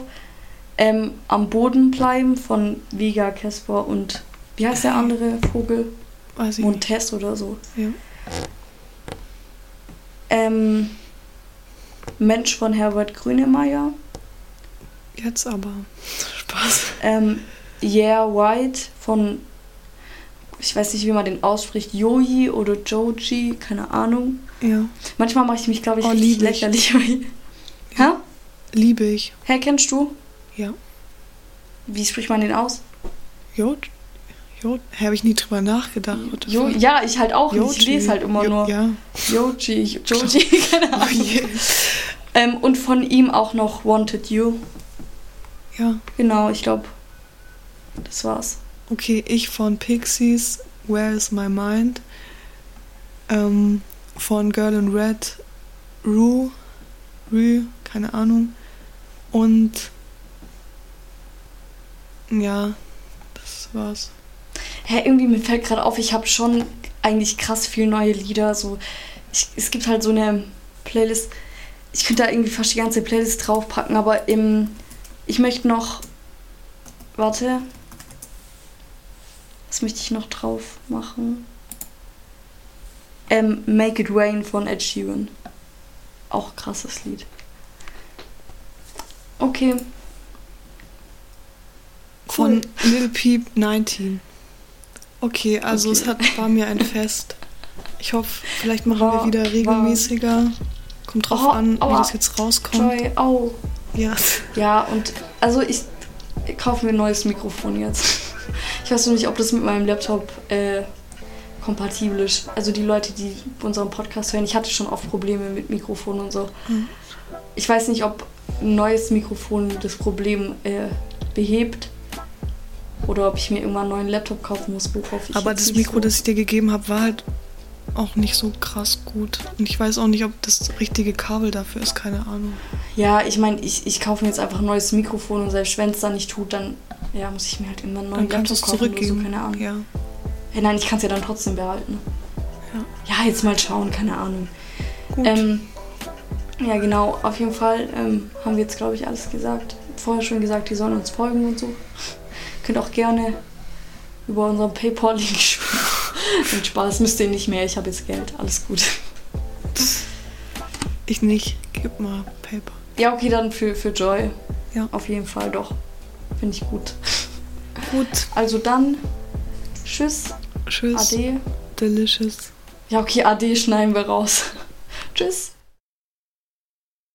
Ähm, Am Boden bleiben von Vega, Casper und wie heißt der andere Vogel? Weiß ich Montes oder so. Ja. Ähm, Mensch von Herbert Grünemeyer. Jetzt aber. [LAUGHS] Spaß. Ähm, yeah White von ich weiß nicht, wie man den ausspricht, Joji oder Joji, keine Ahnung. Ja. Manchmal mache ich mich, glaube ich, oh, richtig lächerlich. [LAUGHS] Hä? Liebe ich. Hä, kennst du? Ja. Wie spricht man den aus? Jo. Jo. Habe ich nie drüber nachgedacht. Jo, ja, ich halt auch Joji. Ich lese halt immer jo, nur. Ja. Joji, Joji, [LAUGHS] keine Ahnung. Oh yeah. ähm, und von ihm auch noch Wanted You. Ja. Genau, ich glaube, das war's. Okay, ich von Pixies, Where is My Mind? Ähm, von Girl in Red, Rue, Rue, keine Ahnung. Und ja, das war's. Hä, hey, irgendwie mir fällt gerade auf, ich habe schon eigentlich krass viel neue Lieder. So, ich, es gibt halt so eine Playlist. Ich könnte da irgendwie fast die ganze Playlist draufpacken, aber im, ich möchte noch. Warte, was möchte ich noch drauf machen? Ähm, Make It Rain von Ed Sheeran. Auch krasses Lied. Okay. Cool. Von Lil Peep 19. Okay, also okay. es hat, war mir ein Fest. Ich hoffe, vielleicht machen war, wir wieder regelmäßiger. Kommt drauf oh, an, wie das jetzt rauskommt. Joy, oh. Ja. Ja, und also ich, ich kaufe mir ein neues Mikrofon jetzt. Ich weiß noch nicht, ob das mit meinem Laptop äh, kompatibel ist. Also die Leute, die unseren Podcast hören, ich hatte schon oft Probleme mit Mikrofon und so. Mhm. Ich weiß nicht, ob ein neues Mikrofon das Problem äh, behebt oder ob ich mir irgendwann einen neuen Laptop kaufen muss, worauf ich Aber das Mikro, so das ich dir gegeben habe, war halt auch nicht so krass gut. Und ich weiß auch nicht, ob das richtige Kabel dafür ist, keine Ahnung. Ja, ich meine, ich, ich kaufe mir jetzt einfach ein neues Mikrofon und selbst wenn es dann nicht tut, dann ja, muss ich mir halt immer einen neuen dann Laptop kaufen zurückgeben. so, keine Ahnung. Ja. ja nein, ich kann es ja dann trotzdem behalten. Ja. ja, jetzt mal schauen, keine Ahnung. Gut. Ähm, ja, genau, auf jeden Fall ähm, haben wir jetzt, glaube ich, alles gesagt. Vorher schon gesagt, die sollen uns folgen und so. [LAUGHS] Könnt auch gerne über unseren PayPal-Link spielen. [LAUGHS] Mit Spaß müsst ihr nicht mehr, ich habe jetzt Geld, alles gut. [LAUGHS] Ich nicht, gib mal Paper. Ja, okay, dann für, für Joy. Ja. Auf jeden Fall doch. Finde ich gut. Gut. Also dann, tschüss. Tschüss. Ade. Delicious. Ja, okay, Ade schneiden wir raus. tschüss.